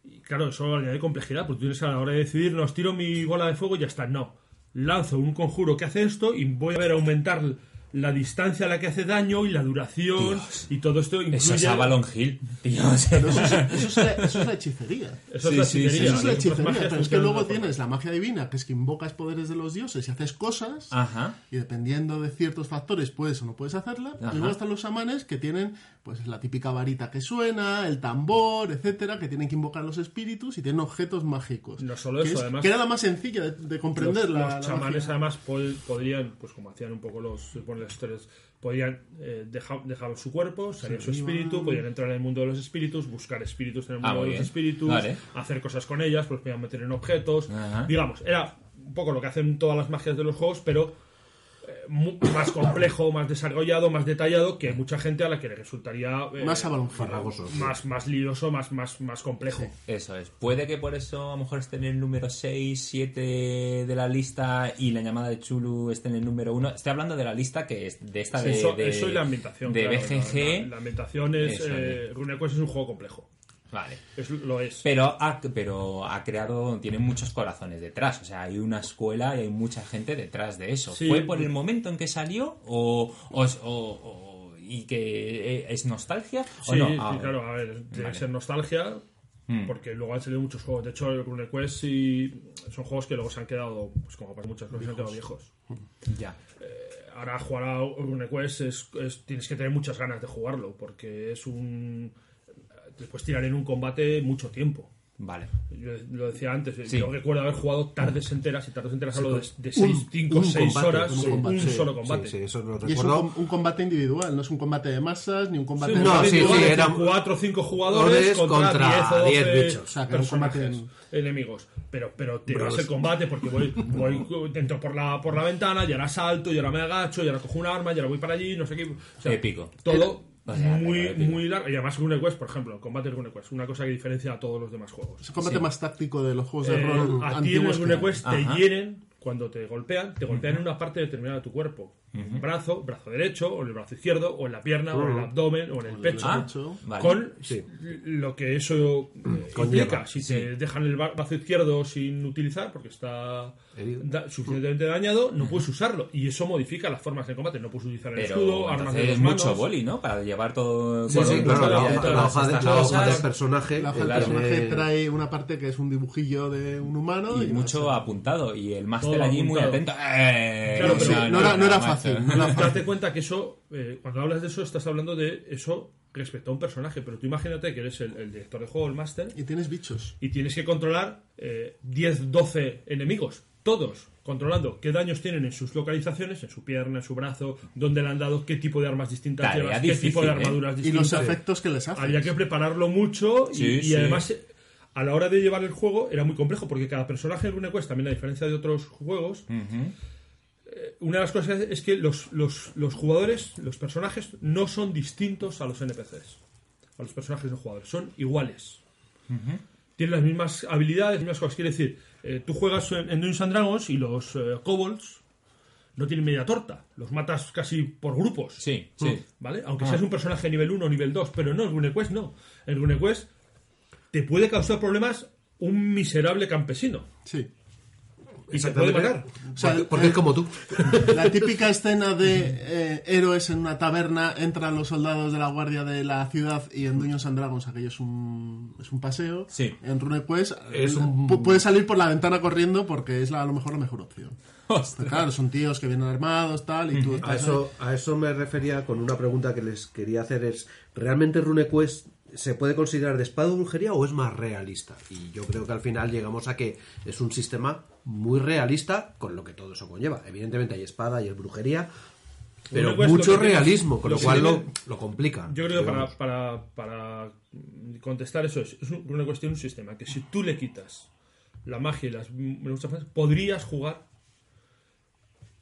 Y claro, eso añade complejidad, porque tú tienes a la hora de decidir, no, tiro mi bola de fuego y ya está. No. Lanzo un conjuro que hace esto y voy a ver aumentar la distancia a la que hace daño y la duración Dios. y todo esto incluye. Eso es Avalon Hill, eso, es, eso es la, eso es la hechicería. Eso Sí, es la sí, sí, hechicería. Eso es la Las hechicería. magias Pero es que luego tienes la magia divina, que es que invocas poderes de los dioses y haces cosas. Ajá. Y dependiendo de ciertos factores puedes o no puedes hacerla. Ajá. Y luego están los chamanes que tienen pues la típica varita que suena, el tambor, etcétera, que tienen que invocar los espíritus y tienen objetos mágicos. No solo Que eso, es- además- Que era la más sencilla de, de comprender los, la, los la chamanes magia. además pod- podrían, pues como hacían un poco los, ponen las historias, podían eh, dejar, dejar su cuerpo, salir su iban. espíritu, podían entrar en el mundo de los espíritus, buscar espíritus en el Ah, mundo de los espíritus, Vale. hacer cosas con ellas, pues podían meter en objetos. Ajá. Digamos, era un poco lo que hacen todas las magias de los juegos, pero más complejo, más desarrollado, más detallado, que mucha gente a la que le resultaría eh, Más a balón fino. Farragoso. más, más lioso, más, más, más complejo. Eso es. Puede que por eso a lo mejor esté en el número 6, 7 de la lista y la llamada de Chulu esté en el número 1. Estoy hablando de la lista que es de esta Sí, de, eso, de- eso y la ambientación. de claro, BGG. La, la- la ambientación es. Eso, eh, RuneQuest es un juego complejo. Vale. Es, lo es. Pero ha, pero ha creado, tiene muchos corazones detrás. O sea, hay una escuela y hay mucha gente detrás de eso. Sí. ¿Fue por el momento en que salió o, o, o- o- y que eh, es nostalgia? ¿O Sí, Ah, claro, a ver, vale. ser nostalgia. Mm. Porque luego han salido muchos juegos. De hecho, el RuneQuest sí son juegos que luego se han quedado, pues como pasa muchas cosas, se han quedado viejos. Ya. Ahora jugar a RuneQuest es, es- tienes que tener muchas ganas de jugarlo, porque es un... Te puedes tirar en un combate mucho tiempo. Vale. Yo lo decía antes, Sí. yo recuerdo haber jugado tardes enteras y tardes enteras hablo de, de un- 6, 5, un 6 combate, horas, un un, combate, sí, solo combate. Sí, sí, eso lo Y es un, combate individual, no es un combate de masas ni un combate Sí, de No, sí, sí, eran 4 o 5 jugadores contra, contra 10 o 10 12 bichos. O sea, que era un combate personajes enemigos. Pero, pero te Bros. vas el combate porque voy, voy dentro por la, por la ventana y ahora salto y ahora me agacho y ahora cojo un arma y ahora voy para allí, no sé qué. O sea, Épico. Todo O sea, muy, muy largo. Y además RuneQuest, por ejemplo, combate de RuneQuest, una cosa que diferencia a todos los demás juegos. Es el combate Sí. más táctico de los juegos de Eh, rol a ti en el antiguos. que hay. RuneQuest te Ajá. hieren cuando te golpean, te golpean en una parte determinada de tu cuerpo. Un brazo, brazo derecho, o en el brazo izquierdo, o en la pierna, o en el abdomen, o en el pecho. Ah, vale. Con Sí. lo que eso eh, Conlleva, implica. Si te dejan el brazo izquierdo sin utilizar, porque está. Da- suficientemente dañado, no puedes usarlo. Y eso modifica las formas de combate. No puedes utilizar el Pero escudo, armas de dos mucho manos. boli, ¿no? Para llevar todo... Sí, bueno, sí, claro, la, hoja, todas la hoja de, la hoja del personaje. La hoja del personaje tiene- trae una parte que es un dibujillo de un humano Y y mucho apuntado. Y el máster allí muy atento. Eh, Claro, pero sí, no era- no era fácil, no era fácil. Date cuenta que eso, eh, cuando hablas de eso, estás hablando de eso respecto a un personaje. Pero tú imagínate que eres el, el director de juego, el máster, Y tienes bichos. y tienes que controlar eh, 10, 12 enemigos, todos controlando qué daños tienen en sus localizaciones, en su pierna, en su brazo, dónde le han dado, qué tipo de armas distintas Tarea llevas, difícil, qué tipo de ¿eh? armaduras Y distintas. los efectos que les hacen. Había que prepararlo mucho y, Sí, y sí. además eh, a la hora de llevar el juego era muy complejo porque cada personaje en RuneQuest, también a diferencia de otros juegos, Ujú. una de las cosas es que los, los, los jugadores, los personajes, no son distintos a los NPCs, a los personajes de jugadores, son iguales. Tienen las mismas habilidades, las mismas cosas. Quiere decir, eh, tú juegas en, en Dungeons and Dragons y los eh, kobolds no tienen media torta, los matas casi por grupos. Sí, sí. ¿Vale? Aunque seas un personaje nivel 1 o nivel 2, pero no, en RuneQuest no. En RuneQuest te puede causar problemas un miserable campesino. Sí. Y se puede matar. O sea, porque, eh, es como tú. La típica escena de eh, héroes en una taberna, entran los soldados de la guardia de la ciudad y en Dungeons and Dragons aquello es un, es un paseo. Sí. En RuneQuest Es eh, un- pu- puedes salir por la ventana corriendo porque es la- a lo mejor la mejor opción. Claro, son tíos que vienen armados, tal, y tú estás A eso, a eso me refería con una pregunta que les quería hacer es, ¿realmente RuneQuest se puede considerar de espada o brujería o es más realista? Y yo creo que al final llegamos a que es un sistema muy realista con lo que todo eso conlleva. Evidentemente hay espada y es brujería, pero lo mucho realismo, con lo cual lo, lo complica. Yo creo que para, para, para contestar eso es, es un- una cuestión, un sistema, que si tú le quitas la magia y las muchas podrías jugar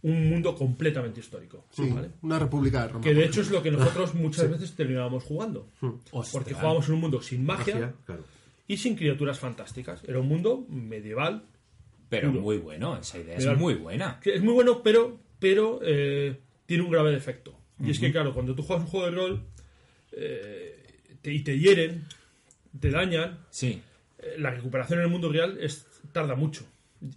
un mundo completamente histórico. Sí, ¿vale? una república de Roma. Que de hecho es lo que nosotros muchas veces terminábamos jugando. Ostras. Porque jugábamos en un mundo sin magia, Magia, claro. y sin criaturas fantásticas. Era un mundo medieval. Pero Puro. muy bueno, esa idea Medieval. es muy buena. Es muy bueno, pero, pero eh, tiene un grave defecto. Y es que, claro, cuando tú juegas un juego de rol eh, te- y te hieren, te dañan, Sí. eh, la recuperación en el mundo real es, tarda mucho.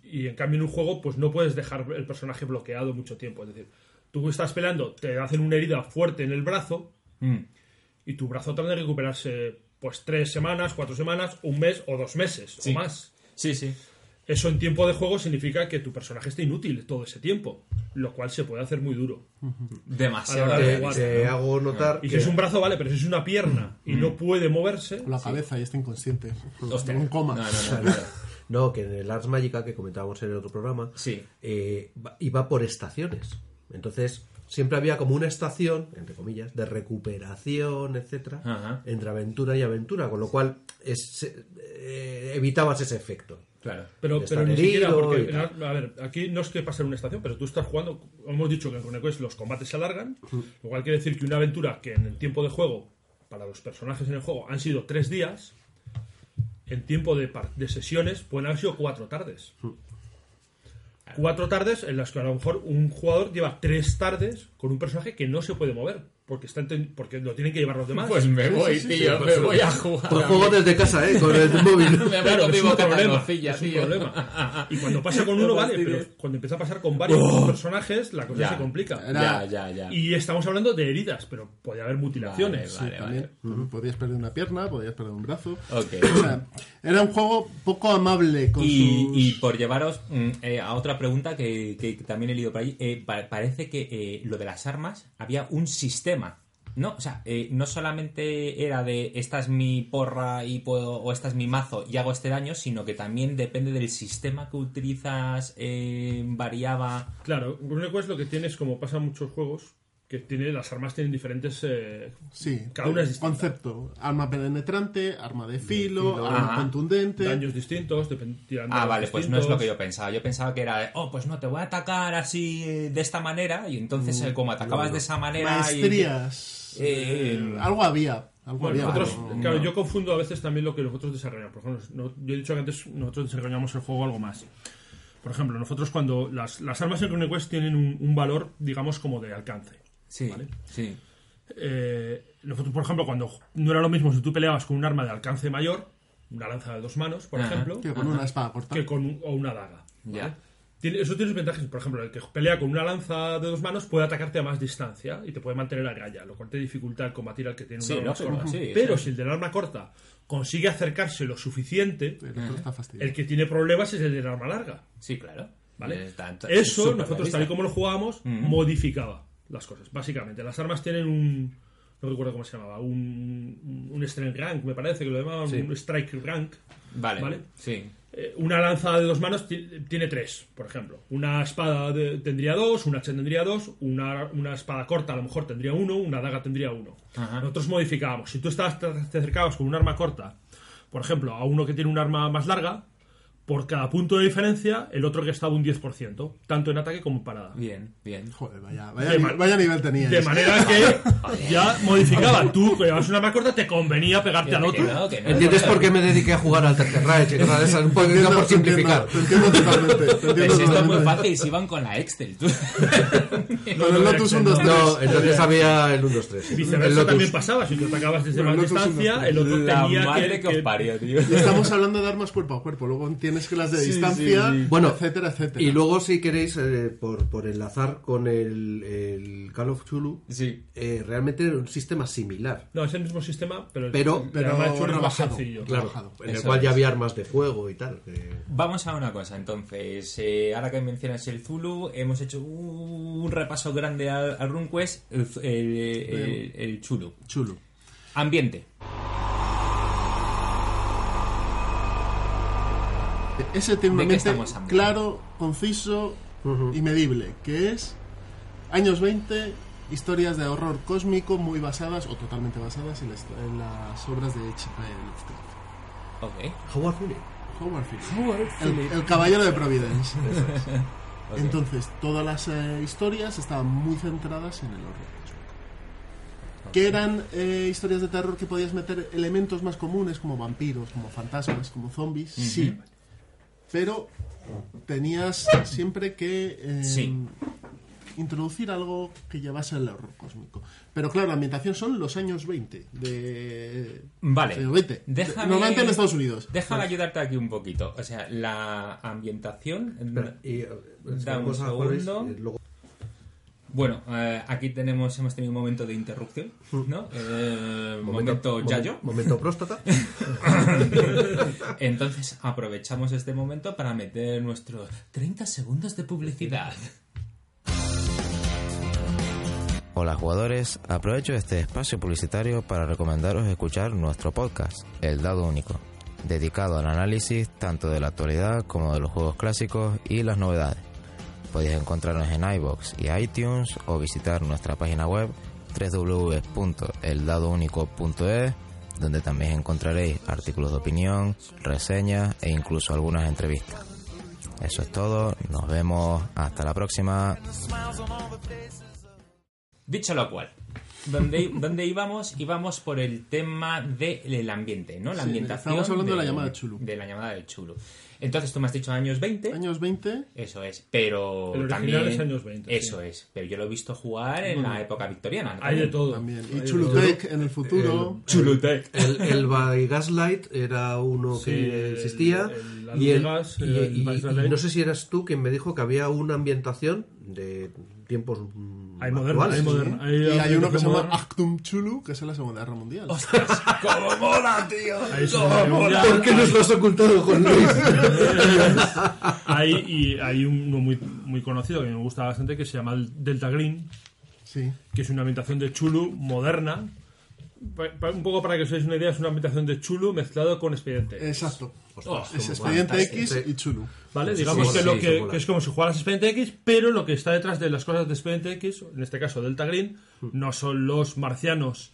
Y en cambio en un juego, pues no puedes dejar el personaje bloqueado mucho tiempo. Es decir, tú estás peleando, te hacen una herida fuerte en el brazo Mm. y tu brazo tarda en recuperarse pues tres semanas, cuatro semanas, un mes o dos meses Sí. o más. Sí, sí. Eso en tiempo de juego significa que tu personaje esté inútil todo ese tiempo, lo cual se puede hacer muy duro. Demasiado. De Te, jugar, te ¿no? hago notar Y si es un brazo, vale, pero si es una pierna y no puede moverse, la cabeza y está inconsciente. Hostia. Un coma. No, no, no, que en el Ars Magica que comentábamos en el otro programa, Sí. eh, iba por estaciones. Entonces, siempre había como una estación, entre comillas, de recuperación, etcétera, Ajá. entre aventura y aventura, con lo cual es- eh, evitabas ese efecto. Claro. Pero, pero ni siquiera porque, a ver, aquí no es que pase en una estación, pero tú estás jugando, hemos dicho que en RuneQuest los combates se alargan, lo cual quiere decir que una aventura que en el tiempo de juego, para los personajes en el juego, han sido tres días, en tiempo de, de sesiones pueden haber sido cuatro tardes. Cuatro tardes en las que a lo mejor un jugador lleva tres tardes con un personaje que no se puede mover, porque, está enten- porque lo tienen que llevar los demás. Pues me voy, tío, me voy a jugar. Pues juego desde casa, ¿eh? Con el móvil. Me Claro, es un problema. es un tío. problema. Y cuando pasa con uno, No vale, pero cuando empieza a pasar con varios personajes, la cosa Ya. se complica. Ya, ya, ya. Y estamos hablando de heridas, pero puede haber mutilaciones. Vale, vale, También vale. también podías perder una pierna, podías perder un brazo. Ok. O sea, era un juego poco amable con Y, sus... y por llevaros mm, eh, a otra pregunta que, que también he leído por ahí, eh, pa- parece que eh, lo de las armas había un sistema. No, o sea, eh, no solamente era de esta es mi porra y puedo, o esta es mi mazo y hago este daño, sino que también depende del sistema que utilizas, eh, variaba. Claro, RuneQuest lo que tiene es como pasa en muchos juegos, que tiene las armas tienen diferentes. eh, Sí, cada una es distinta. concepto. Arma penetrante, arma de filo, filo. arma Ajá. contundente. daños distintos, tirando Ah, vale, pues no es lo que yo pensaba. Yo pensaba que era, oh, pues no, te voy a atacar así eh, de esta manera y entonces eh, como atacabas de esa manera... y- Maestrías. Eh, eh, algo había. Algo Bueno, había. nosotros, claro, yo confundo a veces también lo que nosotros desarrollamos. Por ejemplo, no- yo he dicho que antes nosotros desarrollamos el juego algo más. Por ejemplo, nosotros cuando las, las armas en RuneQuest tienen un, un valor, digamos, como de alcance. Sí, Vale. sí. Eh, nosotros, por ejemplo, cuando no era lo mismo si tú peleabas con un arma de alcance mayor, una lanza de dos manos, por Ajá. ejemplo, que con una espada corta. que con un- o una daga. ¿vale? Ya. Tiene- eso tiene sus ventajas. Por ejemplo, el que pelea con una lanza de dos manos puede atacarte a más distancia y te puede mantener a raya, lo cual te dificulta el combatir al que tiene una Sí, arma corta. sí, Pero sí. si el del arma corta consigue acercarse lo suficiente, El está que tiene problemas es el del arma larga. Sí, claro. ¿vale? Es Eso, nosotros realista. tal y como lo jugábamos, modificaba las cosas. Básicamente, las armas tienen un. No recuerdo cómo se llamaba. Un, un strength rank, me parece que lo llamaban. Sí. Un strike rank. Vale, Vale. sí. Eh, una lanza de dos manos ti- tiene tres, por ejemplo. Una espada de- tendría dos, una hacha tendría dos, una, una espada corta a lo mejor tendría uno, una daga tendría uno. Ajá. Nosotros modificábamos. Si tú estabas, te te acercabas con un arma corta, por ejemplo, a uno que tiene un arma más larga, por cada punto de diferencia, el otro que estaba un 10%, tanto en ataque como en parada. Bien, bien. Joder, vaya, vaya, De ni- ma- vaya nivel tenía. De manera que ya modificaba. Tú, que llevas una arma corta, te convenía pegarte al Que otro. no, que no. ¿Entiendes por qué me dediqué a jugar al Tercer Reich? poquito por simplificar. Te entiendo totalmente. Te entiendo Pues esto es muy totalmente. fácil, si van con la Excel. tú. Con el Lotus 1, 2, 3. No, entonces había el 1, 2, 3. Viceversa también pasaba. Si tú atacabas desde más el otro distancia, el otro La tenía madre que, que os que- parió, tío. Estamos hablando de armas cuerpo a cuerpo. Luego tienes que las de Sí, distancia, sí, sí. Bueno, etcétera, etcétera. Y luego, si queréis, eh, por, por enlazar con el, el Call of Chulu, Sí. eh, realmente era un sistema similar. No, es el mismo sistema, pero, Pero- el pero es más rebajado. sencillo. Claro, Trabajado. en el cual ya es. había armas de fuego y tal. que- Vamos a una cosa, entonces. eh, ahora que mencionas el Zulu, hemos hecho un repaso grande al, al RuneQuest, el, el, el- el Chulu. Chulo. Ambiente. Ese tiene un claro, conciso y medible, que es años 20, historias de horror cósmico muy basadas o totalmente basadas en, las- en las obras de H.P. Lovecraft. Ok. Howard Phillips. Howard Phillips. El, el caballero de Providence. Entonces, todas las eh, historias estaban muy centradas en el horror cósmico. Que eran eh, historias de terror que podías meter elementos más comunes como vampiros, como fantasmas, como zombies, sí. Pero tenías siempre que eh, Sí. introducir algo que llevase al horror cósmico. Pero claro, la ambientación son los años 20 de... Vale. años 20. Déjame- Normalmente en Estados Unidos. Déjame ayudarte aquí un poquito. O sea, la ambientación. Y, eh, Da un vamos a jugar, segundo. eh, luego- Bueno, eh, aquí tenemos, hemos tenido un momento de interrupción, ¿no? Eh, momento momen- Yayo. Momento próstata. Entonces aprovechamos este momento para meter nuestros 30 segundos de publicidad. Hola jugadores, aprovecho este espacio publicitario para recomendaros escuchar nuestro podcast, El Dado Único, dedicado al análisis tanto de la actualidad como de los juegos clásicos y las novedades. Podéis encontrarnos en iBox y iTunes o visitar nuestra página web www.eldadounico.es donde también encontraréis artículos de opinión, reseñas e incluso algunas entrevistas. Eso es todo, nos vemos hasta la próxima. Dicho lo cual, ¿dónde, dónde íbamos? Íbamos por el tema del ambiente, ¿no? La Sí, ambientación. estábamos hablando de la llamada de Chulu. De la llamada de Chulu. Entonces tú me has dicho años 20. Años 20. Eso es, pero El también es años 20, Eso es, pero yo lo he visto jugar en la época victoriana. ¿no? Hay de todo. También. Y Chulutec en el futuro. Chulutec. El, el by Gaslight era uno Sí, que el- existía. el- y, el- y- el- el y- y no sé si eras tú quien me dijo que había una ambientación de tiempos Hay actuales. Hay, Y hay uno que se llama. Actum Chulu, que es en la Segunda Guerra Mundial. ¡Cómo mola, tío! Hay ¡Cómo mola! ¿Por qué nos lo has ocultado, Juan Luis? hay, y hay uno muy, muy conocido que me gusta bastante que se llama el Delta Green, Sí. que es una ambientación de Chulu moderna. Un poco para que os hagáis una idea, es una ambientación de Chulu mezclado con Expediente. Exacto. Ostras, Es Expediente. X y Chulu. ¿Vale? Sí, Digamos sí, que, sí, lo que, es como si jugaras Expediente X, pero lo que está detrás de las cosas de Expediente X, en este caso Delta Green, no son los marcianos,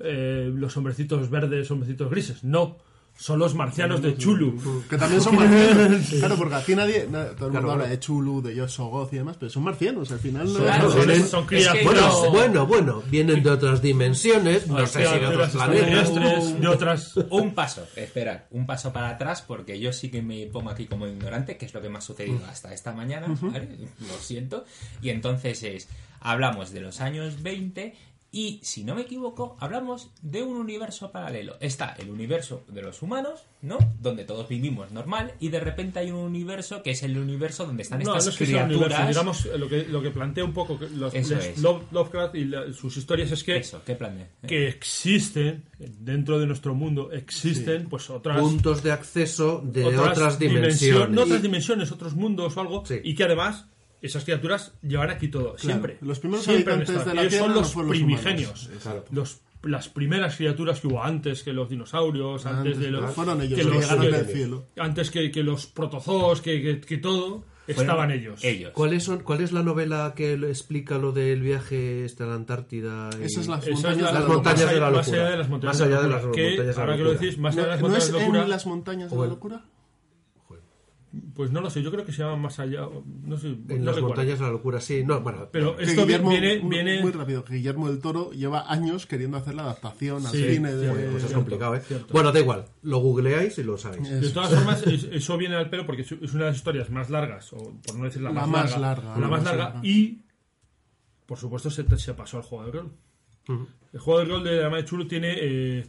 eh, los hombrecitos verdes, hombrecitos grises, no. Son los marcianos de Chulu. Que también son marcianos. Claro, porque aquí nadie. na- todo el mundo Claro, habla de Chulu, de Yoshogoth y demás, pero son marcianos. Al final no Claro, son, son es que criaturas. Bueno, bueno, bueno, vienen de otras dimensiones, no sé si de otros planetas. de otras. Un paso, esperad, un paso para atrás porque yo sí que me pongo aquí como ignorante, que es lo que me ha sucedido hasta esta mañana, ¿vale? Lo siento. Y entonces es, hablamos de los años 20 y, si no me equivoco, hablamos de un universo paralelo. Está el universo de los humanos, ¿no? Donde todos vivimos normal y de repente hay un universo que es el universo donde están No, no estas es que un criaturas. universo. Digamos, lo que, lo que plantea un poco que los, les- Lovecraft y la- sus historias es que, Eso, ¿qué plan de? que existen, dentro de nuestro mundo, existen pues otras. Puntos de acceso de otras, dimensiones. dimensiones. no otras dimensiones, otros mundos o algo. Sí. Y que además esas criaturas llevan aquí todo, siempre. los primeros Siempre habitantes de la Ellos Tierra son no los primigenios. Los, las primeras criaturas que hubo antes que los dinosaurios, antes, Antes, de los. claro, fueron ellos que que llegaron que- del cielo. Antes que, que los protozoos, que, que, que todo, estaban ellos. Ellos. ¿Cuáles son, ¿Cuál es la novela que explica lo del viaje este a la Antártida? y- Esas las Esa montañas es la- Las la montañas de la Más locura. allá de las montañas Más de la allá de locura. las montañas de la ahora que lo locura. decís, más allá de ¿No, las no montañas es de la locura. en las montañas de la locura? Pues no lo sé, yo creo que se llama más allá. No sé, En no las recuerdo. montañas de la locura, sí. No, bueno, Pero esto Guillermo, viene. viene Muy rápido, Guillermo del Toro lleva años queriendo hacer la adaptación al Sí, cine de. cierto, pues es cierto, complicado, ¿eh? cierto. Bueno, da igual. Lo googleáis y lo sabéis. De todas formas, es- eso viene al pelo porque es una de las historias más largas, o por no decir la, La más, más larga, larga, la la más más larga, larga. y por supuesto se, se pasó al juego de rol. El juego de rol de la de Chulu tiene eh,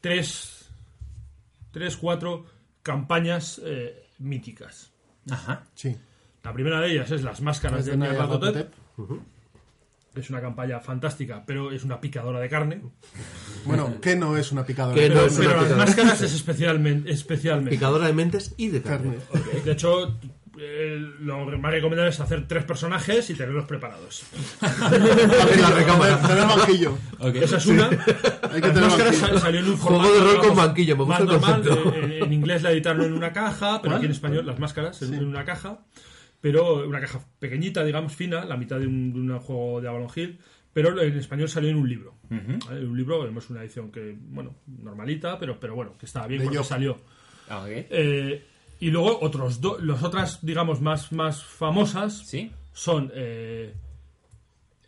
tres, tres, cuatro campañas eh, míticas. Ajá. Sí. La primera de ellas es las máscaras de Nyarlathotep, que es una campaña fantástica, pero es una picadora de carne. Bueno, que no es una picadora de no Pero, las máscaras es especialmente, especialmente. Picadora de mentes y de carne. carne. De hecho, eh, lo más recomendable es hacer tres personajes y tenerlos preparados. En la recámara. Tener banquillo. Ok. Esa es una. Hay que Las tener máscaras banquillo. sal- salió en un Juego formato de rol con banquillo, me gusta más el normal. concepto. eh, En, en inglés la editaron en una caja, pero aquí en español las máscaras en, en una caja, pero una caja pequeñita, digamos, fina, la mitad de un, de un juego de Avalon Hill, pero en español salió en un libro. ¿vale? En un libro, vemos una edición que, bueno, normalita, pero, pero bueno, que estaba bien De porque Job. salió. Ah, ok. Eh, y luego otros dos, las otras, digamos, más, más famosas ¿Sí? son eh,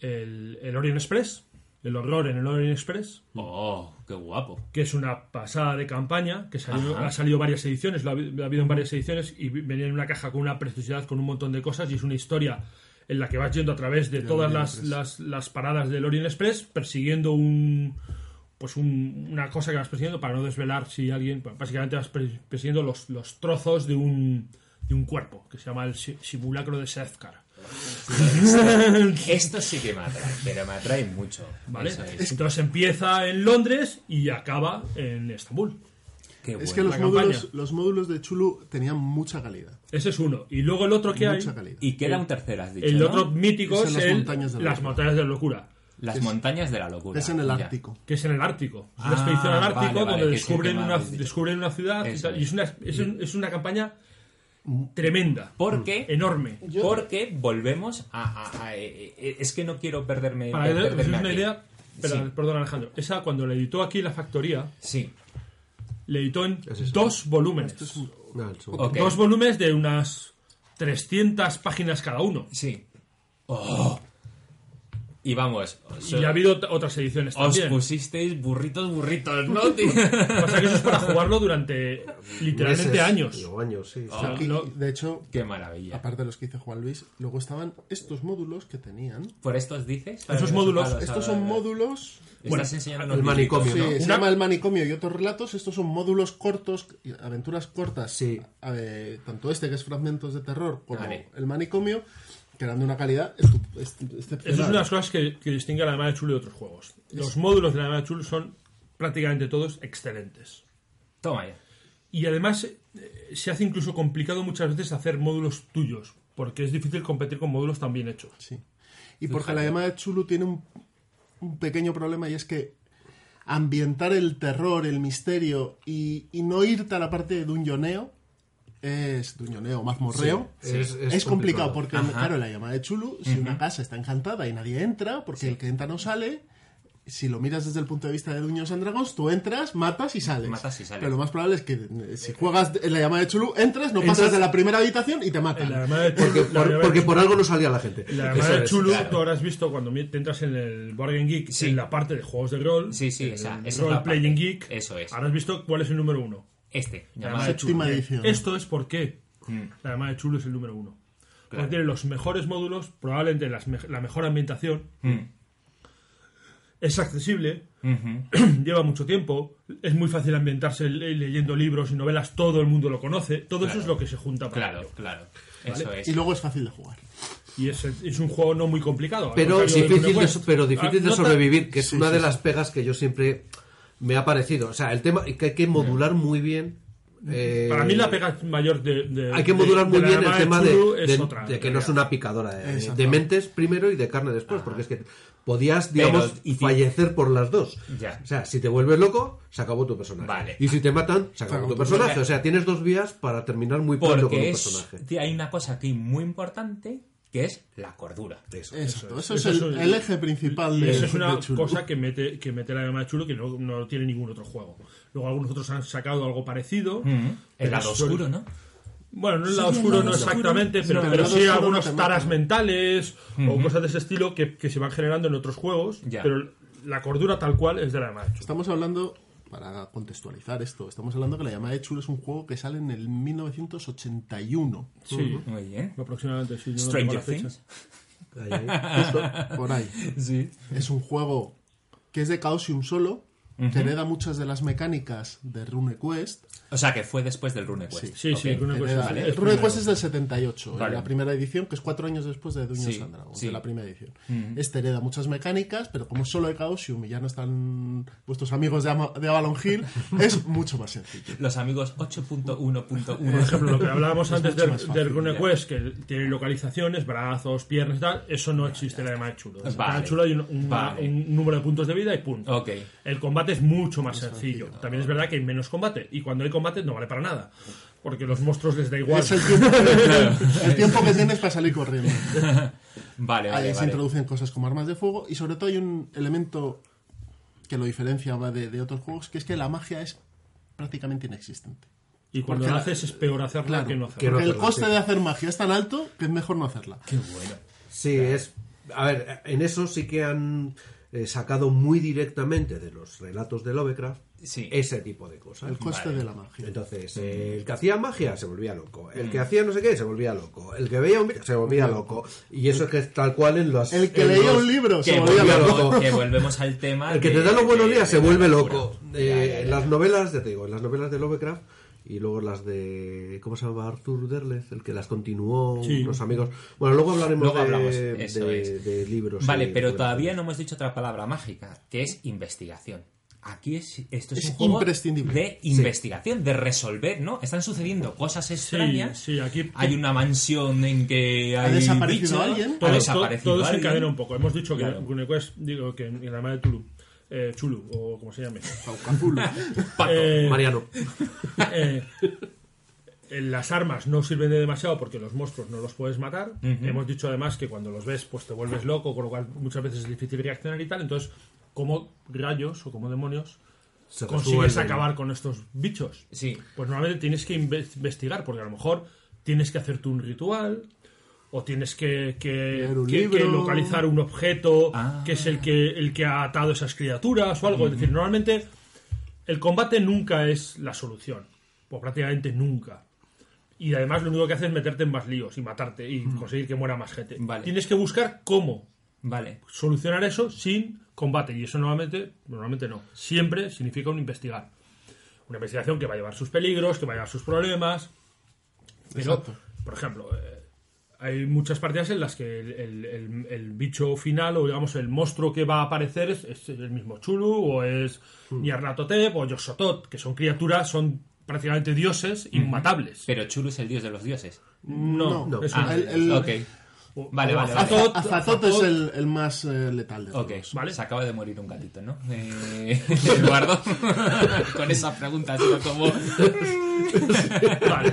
el, el Orient Express, el horror en el Orient Express, Oh, qué guapo. que es una pasada de campaña, que salió- ha salido varias ediciones, lo ha, habi- lo ha habido en varias ediciones, y venía en una caja con una preciosidad, con un montón de cosas, y es una historia en la que vas yendo a través de todas las, las, las paradas del Orient Express, persiguiendo un pues un- una cosa que vas persiguiendo para no desvelar si alguien bueno, básicamente vas per- persiguiendo los, los trozos de un de un cuerpo que se llama el si- simulacro de Sethkar Esto sí que me atrae, pero me atrae mucho. ¿vale? Es. entonces empieza en Londres y acaba en Estambul Qué Es que los módulos, los módulos de Chulu tenían mucha calidad. ese es uno y luego el otro que hay Mucha calidad. Y queda un tercero, has dicho. el ¿no? otro mítico Es en es, las el- montañas de la las locura. montañas de la locura Las Es- montañas de la locura. Es en el Ya. Ártico. que es en el Ártico. Es una Ah, expedición al Ártico vale, vale, donde descubren una, descubren una ciudad y, Eso tal, y es, una, es, un- es una campaña tremenda, Porque, enorme. porque volvemos a, a- a- eh, eh, Es que no quiero perderme. Para que perderme una aquí. idea, Sí. perdón, Alejandro. Esa, cuando la editó aquí la factoría, Sí. le editó en Es dos volúmenes. Dos volúmenes de unas 300 páginas cada uno. Sí. Oh. Y vamos. os- Y ha habido ot- otras ediciones Os también. pusisteis burritos, burritos, ¿no? tío? Pasa que eso es para jugarlo durante literalmente Meses años. o años, sí. O sea, Y, lo- de hecho, Qué maravilla. aparte de los que hice Juan Luis, luego estaban estos módulos que tenían. ¿Por estos dices? Esos módulos- Estos son módulos Estás enseñando el manicomio, libritos. Sí, ¿no? se Una- llama El Manicomio y otros relatos. Estos son módulos cortos, aventuras cortas. Sí. eh, tanto este, que es Fragmentos de Terror, como Vale. El Manicomio, que eran de una calidad excepcional. Eso es una de las cosas que, que distingue a la llamada de Chulo de otros juegos. Los módulos de la llamada de Chulo son prácticamente todos excelentes. Toma ya. Y además eh, se hace incluso complicado muchas veces hacer módulos tuyos, porque es difícil competir con módulos tan bien hechos. Sí. Y porque la llamada de Chulu tiene un, un pequeño problema y es que ambientar el terror, el misterio y, y no irte a la parte de dungeoneo es dungeoneo, mazmorreo. Sí, es- es, es complicado, complicado. porque, Ajá. claro, la llamada de Chulu, si una casa está encantada y nadie entra, porque el que entra no sale, si lo miras desde el punto de vista de Dungeons and Dragons, tú entras, matas y sales. Matas y sales. Pero lo más probable es que eh, si juegas en la llamada de Chulu, entras, no Entras- pasas de la primera habitación y te matan. la llamada de Porque, Chulu, la por, llamada porque de por algo no salía la gente. La Eso llamada de. Chulu, claro. tú habrás visto cuando te entras en el Board Game Geek, Sí. en la parte de juegos de rol, Sí, sí, en esa- el esa es Role la Playing parte. Geek, Eso es. habrás visto cuál es el número uno. Este. La llamada de Séptima Chulu. edición. Esto es por qué Mm. la llamada de Chulu es el número uno. Claro. Porque tiene los mejores módulos, probablemente las me- la mejor ambientación, Mm. es accesible, lleva mucho tiempo, es muy fácil ambientarse le- leyendo libros y novelas, todo el mundo lo conoce, todo eso es lo que se junta para Claro, ello. claro. Eso es. Y luego es fácil de jugar. Y es, es un juego no muy complicado. pero difícil, de, pero difícil Ah, de sobrevivir, que es Sí, una sí, de sí. las pegas que yo siempre me ha parecido. O sea, el tema que hay que modular muy bien. eh, Para mí la pega mayor de... de- hay que modular de muy bien el tema de, es de- otra, de que no es una picadora de, mentes primero y de carne después, porque es que podías, Pero, digamos, y fallecer por las dos. Ya. O sea, si te vuelves loco, se acabó tu personaje. Vale. Y si te matan, se acabó tu personaje. Porque- O sea, tienes dos vías para terminar muy pronto con un es, personaje. hay una cosa aquí muy importante que es la cordura. Eso. Exacto, es. eso es, Eso el, es- el eje principal de, eso es una de cosa que mete, que mete la llamada de Chulo que no, no tiene ningún otro juego. Luego algunos otros han sacado algo parecido. El pero lado oscuro, ¿no? Bueno, no el Sí, lado el oscuro lado no oscuro. exactamente, pero, No, pero el sí algunos taras mentales o cosas de ese estilo que, que se van generando en otros juegos. Ya. Pero la cordura tal cual es de la Chulo. Estamos hablando, para contextualizar esto, estamos hablando que la llamada de Chulu es un juego que sale en el 1981. Sí, Muy bien. aproximadamente. Sí, yo no Stranger fecha. Things. Ahí, ahí. Justo. Por ahí. Sí. Es un juego que es de Chaosium solo, que hereda muchas de las mecánicas de RuneQuest. O sea, que fue después del RuneQuest. Sí, sí, Ok. RuneQuest Hereda- es- es el RuneQuest es del 78, Vale. la primera edición, que es cuatro años después de Dungeons Sí, and Dragons, sí. de la primera edición. Este hereda muchas mecánicas, pero como solo de Chaosium y ya no están vuestros amigos de, Ama- de Avalon Hill, es mucho más sencillo. Los amigos 8.1.1. Por ejemplo, lo que hablábamos antes del, fácil, del RuneQuest, que tiene localizaciones, brazos, piernas y tal, eso no existe en la de Chulo. En la Vale. llamada de Chulo hay un, un- Vale. un número de puntos de vida y punto. Ok. El combate es mucho más sencillo. También es verdad que hay menos combate. Y cuando hay combate no vale para nada. Porque los monstruos les da igual. Es el tiempo, el tiempo que tienes para salir corriendo. Vale, Ahí vale, se vale. introducen cosas como armas de fuego y sobre todo hay un elemento que lo diferencia de, de otros juegos, que es que la magia es prácticamente inexistente. Y cuando Porque lo la- haces es peor hacerla Claro, que no hacerla. Porque el coste de hacer magia es tan alto que es mejor no hacerla. Qué bueno. Sí, es. A ver, en eso sí que han eh, sacado muy directamente de los relatos de Lovecraft Sí. ese tipo de cosas. El coste Vale. de la magia. Entonces, eh, el que hacía magia se volvía loco. El que hacía no sé qué se volvía loco. El que veía un vídeo se volvía loco. Y eso es que es tal cual en los. El que en leía los- un libro se volvía loco. que volvemos al tema. El que de- te da los buenos de- días se vuelve locura. loco. Ya, Eh, ya, ya. en las novelas, ya te digo, en las novelas de Lovecraft y luego las de. ¿Cómo se llama? Arthur Derleth, el que las continuó, Sí. unos amigos. Bueno, luego hablaremos Luego de, hablamos, eso de- es. de libros. Vale, pero todavía no hemos dicho otra palabra mágica, que es investigación. Aquí es, esto es, Es un juego imprescindible. de investigación, de resolver, ¿no? Están sucediendo cosas extrañas. sí, aquí- hay una mansión en que hay desaparecido bichos, alguien? Ha todo, desaparecido todo se alguien. encadena un poco. Hemos dicho que Claro. Digo que en la llamada de Tulu, eh, Chulu, o como se llame. Eh, Mariano. eh, eh, las armas no sirven de demasiado porque los monstruos no los puedes matar. Hemos dicho además que cuando los ves, pues te vuelves loco, con lo cual muchas veces es difícil reaccionar y tal. Entonces, cómo rayos o como demonios Se consigues acabar con estos bichos. Sí. Pues normalmente tienes que inve- investigar, porque a lo mejor tienes que hacerte un ritual, o tienes que, que- Leer un que- libro. que localizar un objeto Ah. que es el que, el que ha atado esas criaturas o algo. Es decir, normalmente el combate nunca es la solución, o prácticamente nunca. Y además lo único que hace es meterte en más líos y matarte y conseguir que muera más gente. Vale. Tienes que buscar cómo Vale. solucionar eso sin combate. Y eso normalmente, normalmente no. Siempre significa un investigar. Una investigación que va a llevar sus peligros, que va a llevar sus problemas. Pero, Exacto. por ejemplo, eh, hay muchas partidas en las que el, el- el- el bicho final, o digamos el monstruo que va a aparecer, es, es el mismo Chulu, o es Nyarlathotep, o Yosotot, que son criaturas, son prácticamente dioses inmatables. Pero Chulu es el dios de los dioses. No, No. es Ah, un-. Vale, vale, Azatot es el, el más eh, letal de todos. Ok, Vale. se acaba de morir un gatito, ¿no? Eh, Eduardo, con esa pregunta ha sido como... Vale.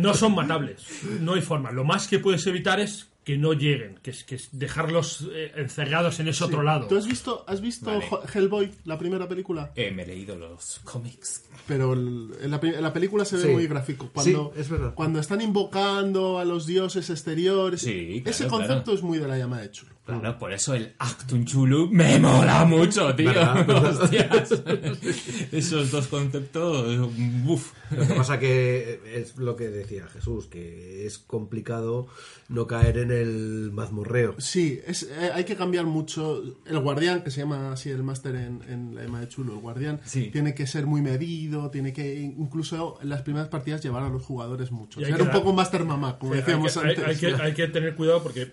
No son matables. No hay forma. Lo más que puedes evitar es que no lleguen, que es, que es dejarlos eh, encerrados en ese otro lado. ¿Tú has visto, has visto Vale. Hellboy, la primera película? Eh, me he leído los cómics. Pero el- en, la, pe- en la película se ve Sí. muy gráfico. Cuando, Sí, es verdad. Cuando están invocando a los dioses exteriores. Sí, claro, ese concepto claro. es muy de la llama de Chulo. Claro, por eso el Actun Chulu me mola mucho, tío. Hostias. Esos dos conceptos, uf. Lo que pasa que es lo que decía Jesús, que es complicado no caer en el mazmorreo. Sí, es, eh, hay que cambiar mucho. El guardián, que se llama así el máster en, en la llama de Chulo, el guardián, Sí. tiene que ser muy medido, tiene que incluso en las primeras partidas llevar a los jugadores mucho. Que un poco máster mamá, como Sí, hay, decíamos hay- antes. hay que, hay que tener cuidado porque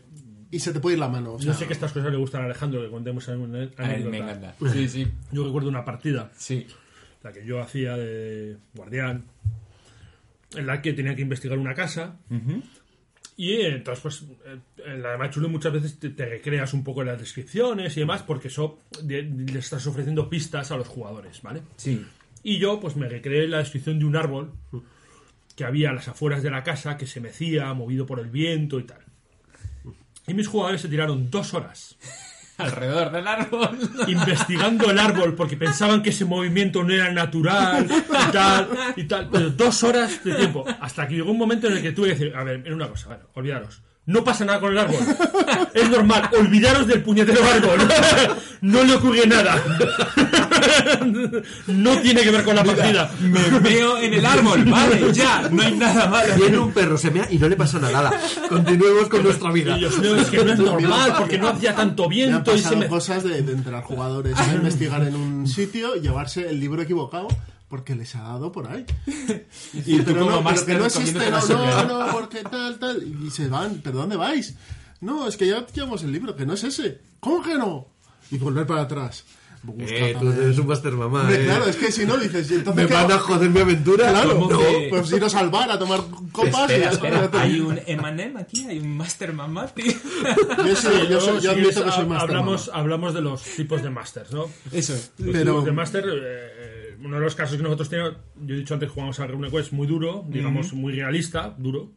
Y se te puede ir la mano. o yo sé que estas cosas le gustan a Alejandro, que contemos A él me encanta. Sí, sí. Yo recuerdo una partida, Sí. la que yo hacía de guardián, en la que tenía que investigar una casa. Y eh, entonces, pues, eh, en la de Machulu muchas veces te, te recreas un poco en las descripciones y demás, porque eso de- le estás ofreciendo pistas a los jugadores, ¿vale? Sí. Y yo, pues, me recreé la descripción de un árbol que había a las afueras de la casa, que se mecía, movido por el viento y tal. Y mis jugadores se tiraron dos horas Alrededor del árbol. investigando el árbol porque pensaban que ese movimiento no era natural y tal, y tal. Pero dos horas de tiempo. Hasta que llegó un momento en el que tuve que decir, a ver, mira una cosa, bueno, olvidaros. No pasa nada con el árbol. Es normal. Olvidaros del puñetero árbol. No le ocurre nada. No tiene que ver con la partida. Me veo en el árbol, vale, ya, no hay nada malo. Viene un perro, se mea y no le pasa nada. Continuemos con nuestra vida. Dios mío, es que no es normal porque no hacía tanto Me han viento y se me... cosas de, de entrar jugadores a investigar en un sitio llevarse el libro equivocado porque les ha dado por ahí. Y tú pero como no, pero que no comiéndote no, no, no, porque tal, tal. Y se van, ¿pero dónde vais? No, es que ya llevamos el libro, que no es ese. ¿Cómo que no? Y volver para atrás. Eh, tú eres un master mamá. Hombre, eh. claro, es que si no dices, ¿y entonces ¿Me van a joder mi aventura? Claro, ¿Cómo no, que- pues iros al bar a tomar copas Espera, y espera, hay un Emanem aquí, hay un Master Mamá, tío. Yo, sí, yo, soy- yo Si admito quieres, que soy más hablamos, hablamos de los tipos de masters, ¿no? Eso. Los Pero- tipos de máster, eh, eh, uno de los casos que nosotros teníamos, yo he dicho antes, jugamos a RuneQuest muy duro, digamos, muy realista, duro.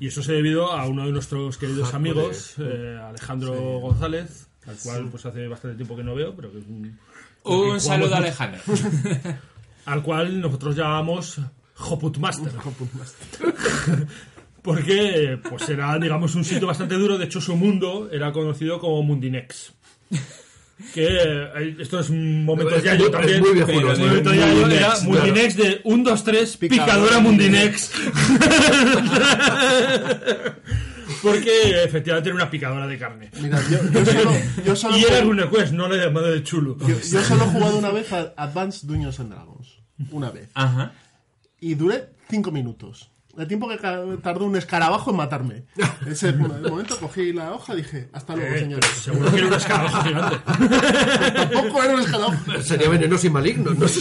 Y eso se debido a uno de nuestros queridos amigos, eh, Alejandro González, al cual pues hace bastante tiempo que no veo, pero que es un... Un saludo a Alejandro. Al cual nosotros llamamos Hoput Master. Porque pues era, digamos, un sitio bastante duro. De hecho, su mundo era conocido como Mundinex. Que eh, esto es un momento Es ya muy- yo también. muy viejuno, pero sí. un momento ya yo Mundinex, era claro. Mundinex de 1, 2, 3, picadora Mundinex. Porque efectivamente era una picadora de carne. Mira, yo, yo solo, yo solo Y era juego- RuneQuest, no la llamada de chulo. yo, yo solo he jugado una vez a Advanced Dungeons and Dragons. Una vez. Ajá. Y duré cinco minutos. El tiempo que tardó un escarabajo en matarme. Ese momento cogí la hoja y dije, hasta luego, Eh, señores. seguro que era un escarabajo gigante. Tampoco era un escarabajo. Sería venenoso y maligno, no sé.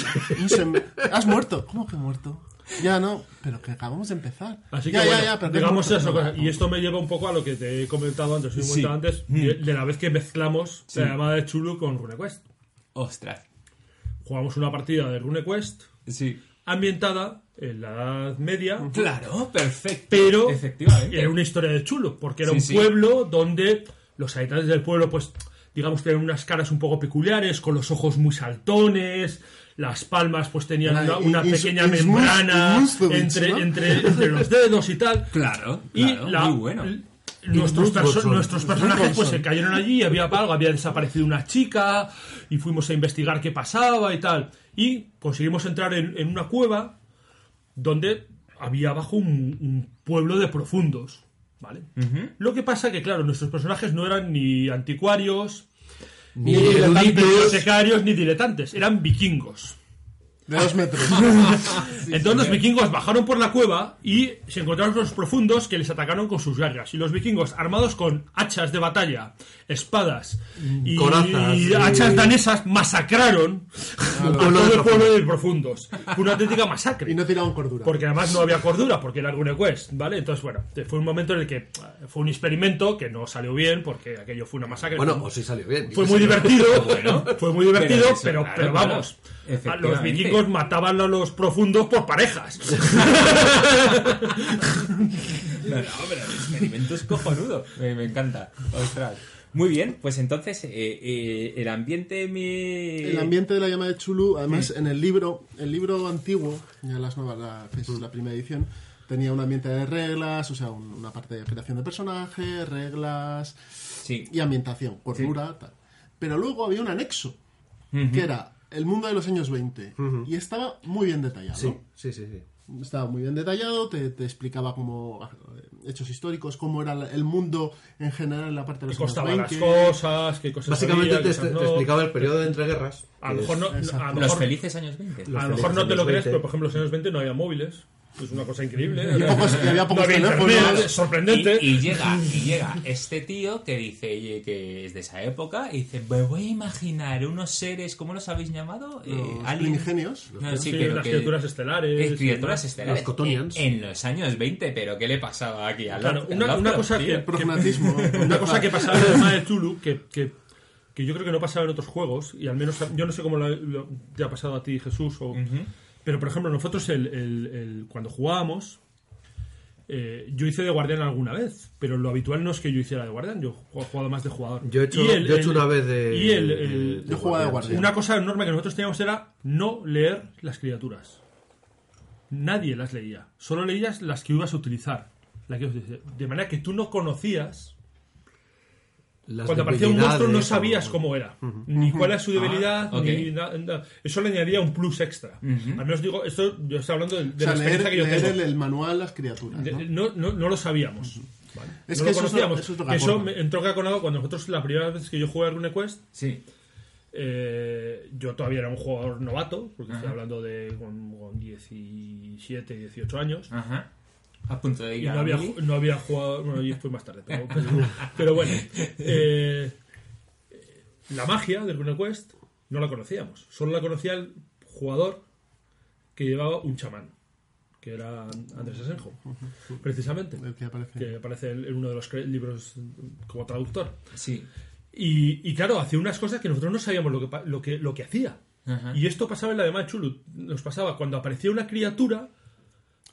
¿Has muerto? ¿Cómo que he muerto? Ya no, pero que acabamos de empezar. Así que ya, bueno, ya, pero digamos eso. Cosa. Y esto me lleva un poco a lo que te he comentado antes, he Sí. antes, Mm. de, de la vez que mezclamos la llamada de Chulu con RuneQuest. Ostras. Jugamos una partida de RuneQuest Sí. Ambientada en la Edad Media, Claro, perfecto. pero Efectivamente. era una historia de Chulo, porque era Sí, un sí. pueblo donde los habitantes del pueblo, pues digamos, tenían unas caras un poco peculiares, con los ojos muy saltones, las palmas pues tenían Era una, pequeña membrana entre, entre, entre los dedos y tal. Claro, Y claro, la- muy bueno. Nuestros, perso- nuestros personajes pues se cayeron allí, había algo, había desaparecido una chica y fuimos a investigar qué pasaba y tal. Y conseguimos entrar en, en una cueva donde había abajo un, un pueblo de profundos. ¿Vale? Lo que pasa que, claro, nuestros personajes no eran ni anticuarios, Ni ni bibliotecarios, ni diletantes, eran vikingos. De dos metros. Entonces los vikingos bajaron por la cueva y se encontraron con los profundos que les atacaron con sus garras. Y los vikingos, armados con hachas de batalla, espadas y, Corazas, y sí. hachas danesas, masacraron a todo el pueblo de profundos. Fue una auténtica masacre. y no tiraban cordura. Porque además no había cordura, porque era alguna quest, ¿vale? Entonces, bueno, fue un momento en el que eh, fue un experimento que no salió bien, porque aquello fue una masacre. Bueno, o sí salió bien. Fue muy divertido, Bueno, fue muy divertido, pero pero, claro, pero vamos, los Efectivamente. Vikingos mataban a los profundos por parejas. No, no, pero el experimento es cojonudo. Me, me encanta. Ostras. Muy bien, pues entonces eh, eh, el ambiente me... El ambiente de la llama de Chulu, además en el libro, el libro antiguo, ya las nuevas, la, que es la primera edición, tenía un ambiente de reglas, o sea, un- una parte de creación de personajes, reglas Sí. y ambientación, cordura, tal. Pero luego había un anexo, que era el mundo de los años 20, y estaba muy bien detallado. Sí, sí, sí. sí. Estaba muy bien detallado, te, te explicaba como eh, hechos históricos, cómo era el mundo en general en la parte de qué los costaban años las 20. cosas, qué cosas Básicamente había, te, cosas te no. explicaba el periodo de entreguerras. A lo mejor no, a lo Los mejor- felices años 20. a lo mejor no te lo crees, 20. pero por ejemplo, en los años 20 no había móviles. Es una cosa increíble. Y pocos- y había no pocos había teléfonos. internet, sorprendente. Y, y llega, y llega este tío que dice que es de esa época y dice, me voy a imaginar unos seres, ¿cómo los habéis llamado? Eh, primigenios. No, sí, Sí, pero las que- criaturas estelares. eh, criaturas estelares. Los. En, en los años 20, pero ¿qué le pasaba aquí al Claro, una, cosa que, una cosa que pasaba en el tema de Tulu, que, que, que yo creo que no pasaba en otros juegos, y al menos yo no sé cómo lo, lo- te ha pasado a ti, Jesús, o, pero por ejemplo, nosotros el, el- el- cuando jugábamos, eh, yo hice de guardián alguna vez, pero lo habitual no es que yo hiciera de guardián, yo he jugado más de jugador. Yo he hecho, Y el- yo he hecho el- una vez de. Y el- de- el- de Yo jugaba de guardián. una cosa enorme que nosotros teníamos era no leer las criaturas. Nadie las leía. Solo leías las que ibas a utilizar. La que ibas a utilizar. De manera que tú no conocías. Las cuando aparecía un monstruo no sabías cómo era. Ni cuál era su debilidad. ok. ni na- na- Eso le añadía un plus extra. Al menos digo, esto yo estoy hablando de, de O sea, la leer, experiencia que yo leer tengo. el, el manual, las criaturas. De- ¿no? no, no, no lo sabíamos. ¿vale? Es no que lo eso es lo- conocíamos. eso es lo que Eso aporta. me entró caconado cuando nosotros, la primera vez que yo jugué a RuneQuest, Sí. eh, yo todavía era un jugador novato, porque estoy hablando de con, con 17, 18 años. Ajá. A punto de ir Y a no había, no había jugado. Bueno, y fue más tarde, pero, pero- pero bueno. eh, la magia del RuneQuest no la conocíamos. Solo la conocía el jugador que llevaba un chamán, que era Andrés Asenjo, precisamente. El que aparece. Que aparece en uno de los libros como traductor. Sí. Y, y claro, hacía unas cosas que nosotros no sabíamos lo que, lo que, lo que hacía. Ajá. Y esto pasaba en la de Manchulu. Nos pasaba cuando aparecía una criatura,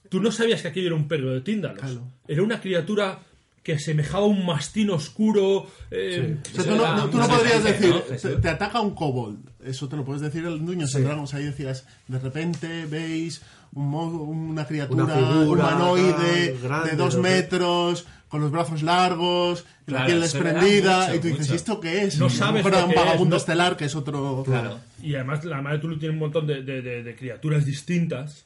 tú no sabías que aquello era un perro de Tíndalos. Claro. Era una criatura que semejaba a un mastín oscuro. eh, O sea, tú no, era no- tú no mucha podrías gente, decir, ¿no, te, ataca un kobold. Eso te lo puedes decir el Dungeons and Dragons. Ahí decías, de repente veis un una criatura Una figura, humanoide grande, de dos metros, con los brazos largos, y la Claro, piel desprendida. mucho, y tú dices, mucho. ¿y esto qué es? No sabes era un que es, vagabundo ¿no? estelar, que es otro. Claro. y además la madre Tulu tiene un montón de, de- de- de criaturas distintas.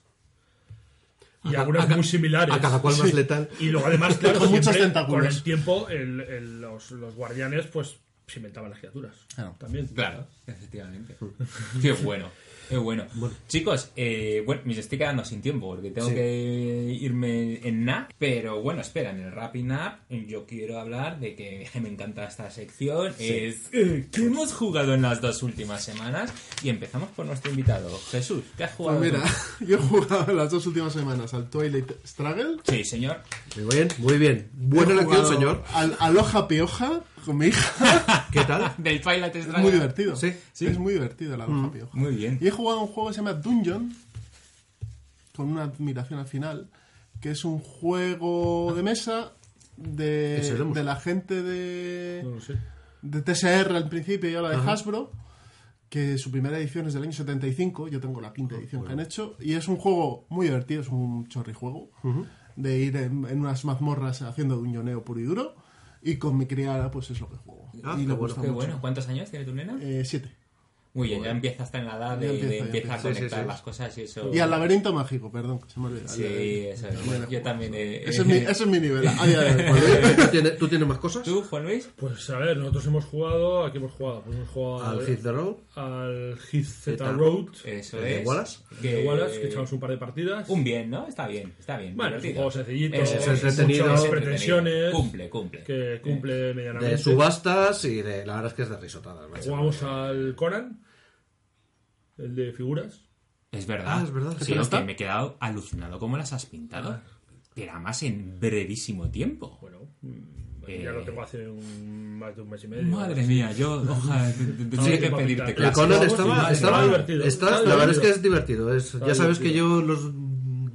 Y A algunas a muy similares. A cada cual más letal. Y luego además, claro, Con muchos el tiempo el- el- los, los guardianes pues se inventaban las criaturas. Claro. También. Claro, efectivamente. Qué bueno. Qué bueno. Chicos, eh, bueno, me estoy quedando sin tiempo porque tengo Sí. que irme en NAP, pero bueno, espera, en el Rapping Up yo quiero hablar de que me encanta esta sección, es eh, que hemos jugado en las dos últimas semanas y empezamos por nuestro invitado, Jesús, ¿qué has jugado? Pues mira, tú? yo he jugado las dos últimas semanas al Twilight Struggle. Sí, señor. Muy bien, muy bien. He elección, jugado señor. Al Aloha Pioja con mi hija. ¿Qué tal? Del Twilight Es muy divertido. Sí, sí. Es muy divertido el Aloha Pioja. Muy bien. Y he jugado un juego que se llama Dungeon, con una admiración al final, que es un juego de mesa de, de la gente de... No lo sé. de TSR al principio y ahora de Hasbro, que su primera edición es del año 75, yo tengo la quinta edición que han hecho, y es un juego muy divertido, es un chorrijuego, de ir en, en unas mazmorras haciendo duñoneo puro y duro, y con mi criada pues es lo que juego. Ah, y qué bueno. ¿Cuántos años tiene tu nena? Eh, siete. Muy bien, ya empieza a estar en la edad de, Ya de empieza, empieza a empieza. Sí, sí, conectar sí. las cosas y eso. Y al laberinto mágico, perdón, que se me olvidó. Sí, eso es. Bueno, yo también. eh, Ese es mi, ese es mi nivel. a día de hoy. Juan Luis, ¿tú tienes, ¿Tú tienes más cosas? ¿Tú, Juan Luis? Pues a ver, nosotros hemos jugado. ¿A qué hemos jugado? Pues hemos jugado Al Hit the Road. al Hit Z Zeta Road. Eso ¿El de es. Wallace? de Wallace, que echamos un par de partidas. Un bien, ¿no? Está bien, está bien. Bueno, es un juego sencillito, Es- es muchas entretenido. pretensiones. Cumple, cumple. Que cumple medianamente. De subastas y de, la verdad es que es de risotada. macho. Jugamos al Conan, el de figuras. Es verdad. Ah, es verdad. Sí, ¿Qué tal que está? me he quedado alucinado cómo las has pintado. Pero además en brevísimo tiempo. Bueno, mm, Eh, ya lo tengo hace un- más de un mes y medio. Madre mía, yo ojalá te- te- te- tendría que pedirte pintar. El clase. Conan estaba, estaba, estaba divertido. está- la verdad es que es divertido. Es, ya sabes que divertido. yo los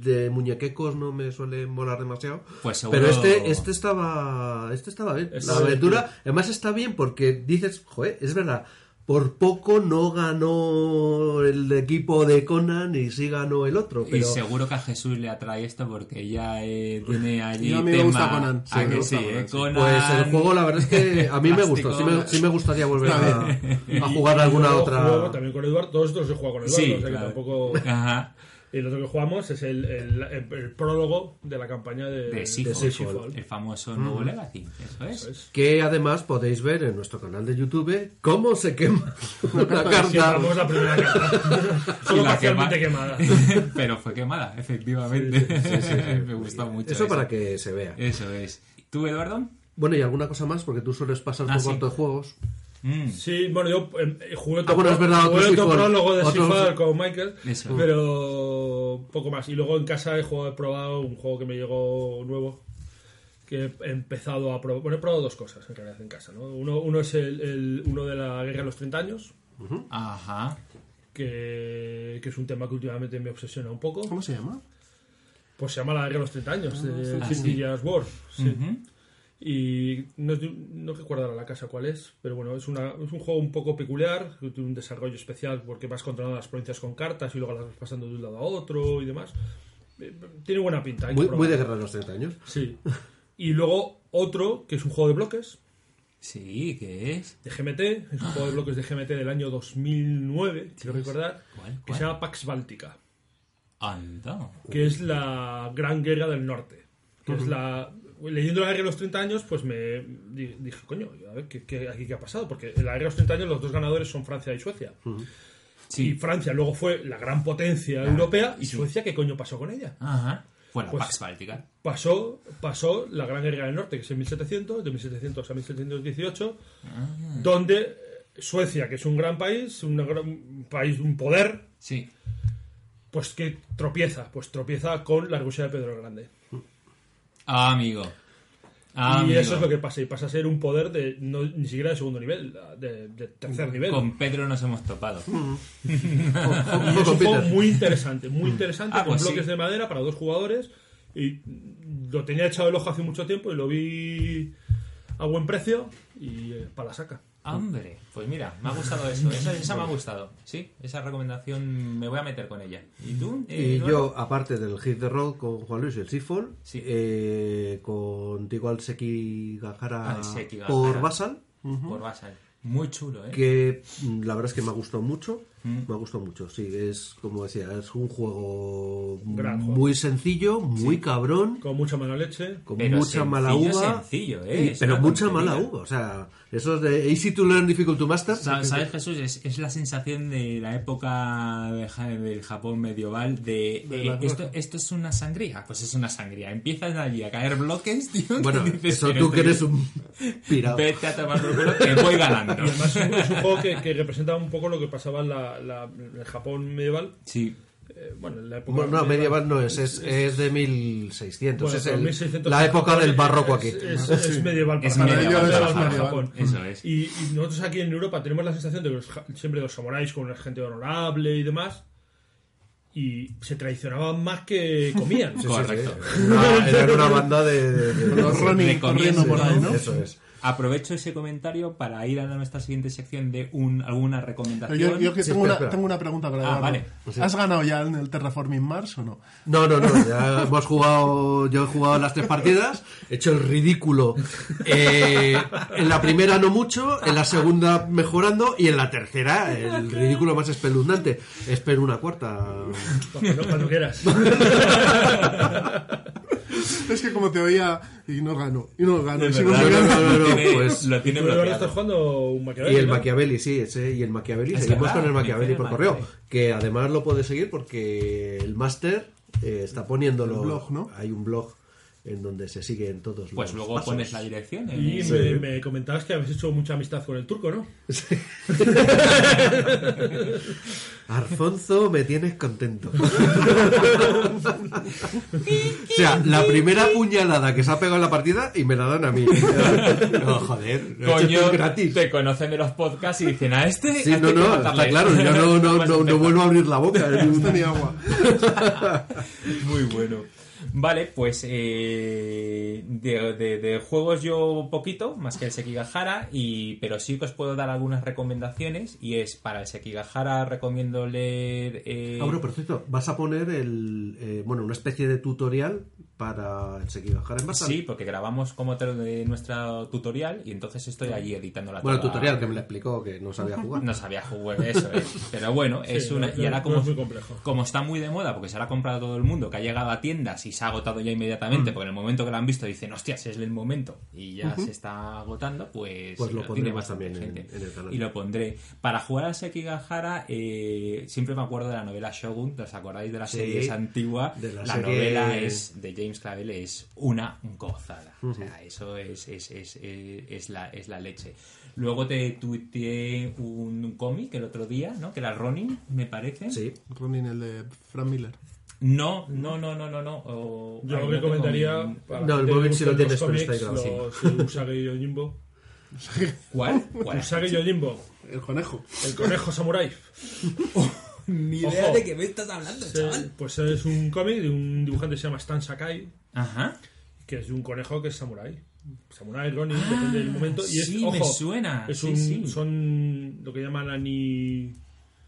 de muñequecos no me suelen molar demasiado. Pues seguro- pero este, este estaba, este estaba bien. Está la aventura, además está bien porque dices, joder, es verdad. Por poco no ganó el equipo de Conan y sí ganó el otro. Y seguro que a Jesús le atrae esto porque ya eh, tiene allí Y a mí me tema... gusta Conan, sí, ¿A me que gusta sí, Conan, eh? sí. Conan, pues el juego la verdad es que a mí me gustó. Sí me, sí me gustaría volver a, a jugar Y alguna luego otra. juego también con Eduardo. Todos estos he jugado con Eduardo, Sí, o sea que tampoco. Ajá. Y el otro que jugamos es el, el, el- el prólogo de la campaña de, De Seafall, Seafall. el famoso nuevo Legacy. Eso es. Eso es. Que además podéis ver en nuestro canal de YouTube cómo se quema una Sí, carta. la primera carta. Solo parcialmente quema- quemada. Pero fue quemada, efectivamente. Me gustó mucho. Eso para que se vea. Eso es. ¿Tú, Eduardo? Bueno, y alguna cosa más, porque tú sueles pasar Ah, por sí. cuarto de juegos. Mm. Sí, bueno, yo eh, jugué otro, Ah, bueno, es verdad, otro jugué otro Seafall. prólogo de Otro- con Michael, Eso. pero poco más. Y luego en casa he, jugado, he probado un juego que me llegó nuevo, que he empezado a probar. Bueno, he probado dos cosas en realidad en casa. ¿no? Uno, uno es el, el- uno de la guerra de los 30 años, Ajá. que, que es un tema que últimamente me obsesiona un poco. ¿Cómo se llama? Pues se llama la guerra de los 30 años, de Ah, Fifty sí. Years War. sí. Y no, no recuerdo ahora la casa cuál es, pero bueno, es, una, es un juego un poco peculiar, tiene un desarrollo especial porque vas controlando las provincias con cartas y luego las vas pasando de un lado a otro y demás. Eh, Tiene buena pinta. Muy, de guerra de los 30 años. Sí. Y luego otro, que es un juego de bloques, Sí, ¿qué es? de GMT, es un juego de bloques de GMT del año 2009, quiero recordar, ¿Cuál, que se llama Pax Báltica, Anda. que es la Gran Guerra del Norte, que es la... Leyendo la guerra de los 30 años, pues me di- dije, coño, a ver, ¿qué, qué- aquí qué ha pasado? Porque en la guerra de los 30 años los dos ganadores son Francia y Suecia. Y Sí. Francia luego fue la gran potencia europea, ¿y Suecia qué coño pasó con ella? Ajá. Fue la Pues- Pax Báltica. Pasó, pasó la Gran Guerra del Norte, que es en 1700, de 1700 a 1718, donde eh, Suecia, que es un gran país, un gran país, un poder, Sí. pues que tropieza, pues tropieza con la Rusia de Pedro el Grande. Ah, amigo. Ah, y amigo. eso es lo que pasa, y pasa a ser un poder de no, ni siquiera de segundo nivel, de, de tercer nivel. Con Pedro nos hemos topado. Y es Con un juego Peter. muy interesante, muy interesante, Ah, con pues sí. bloques de madera para dos jugadores. Y lo tenía echado el ojo hace mucho tiempo y lo vi a buen precio y eh, para la saca. Hombre, pues mira, me ha gustado eso. Esa, esa me ha gustado. Sí, esa recomendación me voy a meter con ella. ¿Y tú? Eh, Y Eduardo? yo, aparte del Hit the Road con Juan Luis y el Seafall, Sí. eh, contigo al Seki Sekigahara. por Basal, Por Basal. Muy chulo, ¿eh? que mm, la verdad es que me ha gustado mucho. Mm. Me ha gustado mucho, sí, es como decía, es un juego Gran juego. muy sencillo, muy cabrón, Con mucha mala leche. con Pero mucha mala sencillo, uva. sencillo, ¿eh? y- pero mucha tontería. mala uva, o sea, eso es de Easy to Learn, Difficult to Master. Sa- ¿Sabes, Jesús? Es, es la sensación de la época de Ja- del Japón medieval de, De eh, esto, esto es una sangría. Pues es una sangría. Empiezan allí a caer bloques, tío. Bueno, dices, eso tú que eres un pirado. Vete a tomar por culo que voy ganando. Y además es un, es un juego que, que representa un poco lo que pasaba en, la, la- el Japón medieval. Sí. eh, bueno, en la época Bueno, no, medieval no es, es, es de 1600. Bueno, es el- 1600 la época del barroco aquí. Es, es- es medieval. Es para- medieval, el medieval. Japón. Eso es. Y, y nosotros aquí en Europa tenemos la sensación de que los siempre los samuráis con una gente honorable y demás. Y se traicionaban más que comían. Sí, Correcto. sí. Una- era una banda de, de- de- de corriendo por ahí, ¿no? Eso es. Aprovecho ese comentario para ir a nuestra siguiente sección de un, alguna recomendación. yo, yo que Sí, tengo, espera, una, espera. tengo una pregunta para Ah, vale. ¿Has ganado ya en el Terraforming Mars o no? No, no, no, ya hemos jugado, yo he jugado las tres partidas, he hecho el ridículo. Eh, en la primera no mucho, en la segunda mejorando y en la tercera el ridículo más espeluznante. Espero una cuarta. Cuando, cuando quieras. Es que como te oía y no gano, y no gano. y verdad, no, no, no, tiene, pues- lo ¿Tú, tiene Eduardo, bloqueado. estás jugando un Machiavelli, Y el ¿no? Machiavelli, sí, ese, y el Machiavelli. Es Seguimos verdad, con el Machiavelli por correo. Que además lo puedes seguir porque el máster eh, está poniéndolo. Blog, ¿no? Hay un blog en donde se siguen todos Pues los luego pasos. pones la dirección. en- Y me, me comentabas que habéis hecho mucha amistad con el turco, ¿no? Alfonso, me tienes contento. o sea, la primera puñalada que se ha pegado en la partida y me la dan a mí. No, joder. Coño, gratis. te conocen de los podcasts y dicen a este. Sí, a no, este no, matarle". está claro. Yo no, no, a no, no vuelvo a abrir la boca. Esto ni agua. Muy bueno. Vale, pues eh, de, juegos yo poquito, más que el Sekigahara, y, pero sí que os puedo dar algunas recomendaciones. Y es para el Sekigahara recomiendo leer... eh, Ah, bueno, por vas a poner el, eh, bueno, una especie de tutorial para el Sekigahara en Basal. Sí, porque grabamos como de nuestro tutorial y entonces estoy allí editando la Bueno, el toda- tutorial que me lo explicó que no sabía jugar. No sabía jugar eso, es. Pero bueno, es una. no, y ahora no como, es muy complejo. como está muy de moda, porque se la ha comprado todo el mundo, que ha llegado a tiendas y se ha agotado ya inmediatamente, Mm. porque en el momento que lo han visto dicen, hostias, es el momento, y ya se está agotando, pues. Pues lo pondremos bastante también en- gente. en el canal. Y lo pondré. Para jugar al Sekigahara, eh, siempre me acuerdo de la novela Shogun, ¿os acordáis de la Sí, serie esa antigua? de la la serie- novela es de James Clavel es una gozada. O sea, eso es, es, es, es, es la, es la leche. Luego te tuiteé un cómic el otro día, ¿no? Que era Ronin, me parece. Sí. Ronin, el de Frank Miller. No, no, no, no, no, no. o- Yo recomendaría. tengo mi- para No, el que móvil sí lo tienes, pero está Usagi Yojimbo. ¿Cuál? ¿Cuál? Usagi Yojimbo, El conejo. el conejo samurái. Ni idea de qué me estás hablando, Sí, Pues es un cómic de un dibujante que se llama Stan Sakai, Ajá. que es de un conejo que es samurái. Samurái, Ronin, depende del momento. Y es, sí, me ojo, suena, Es sí, un, sí. Son lo que llaman ani...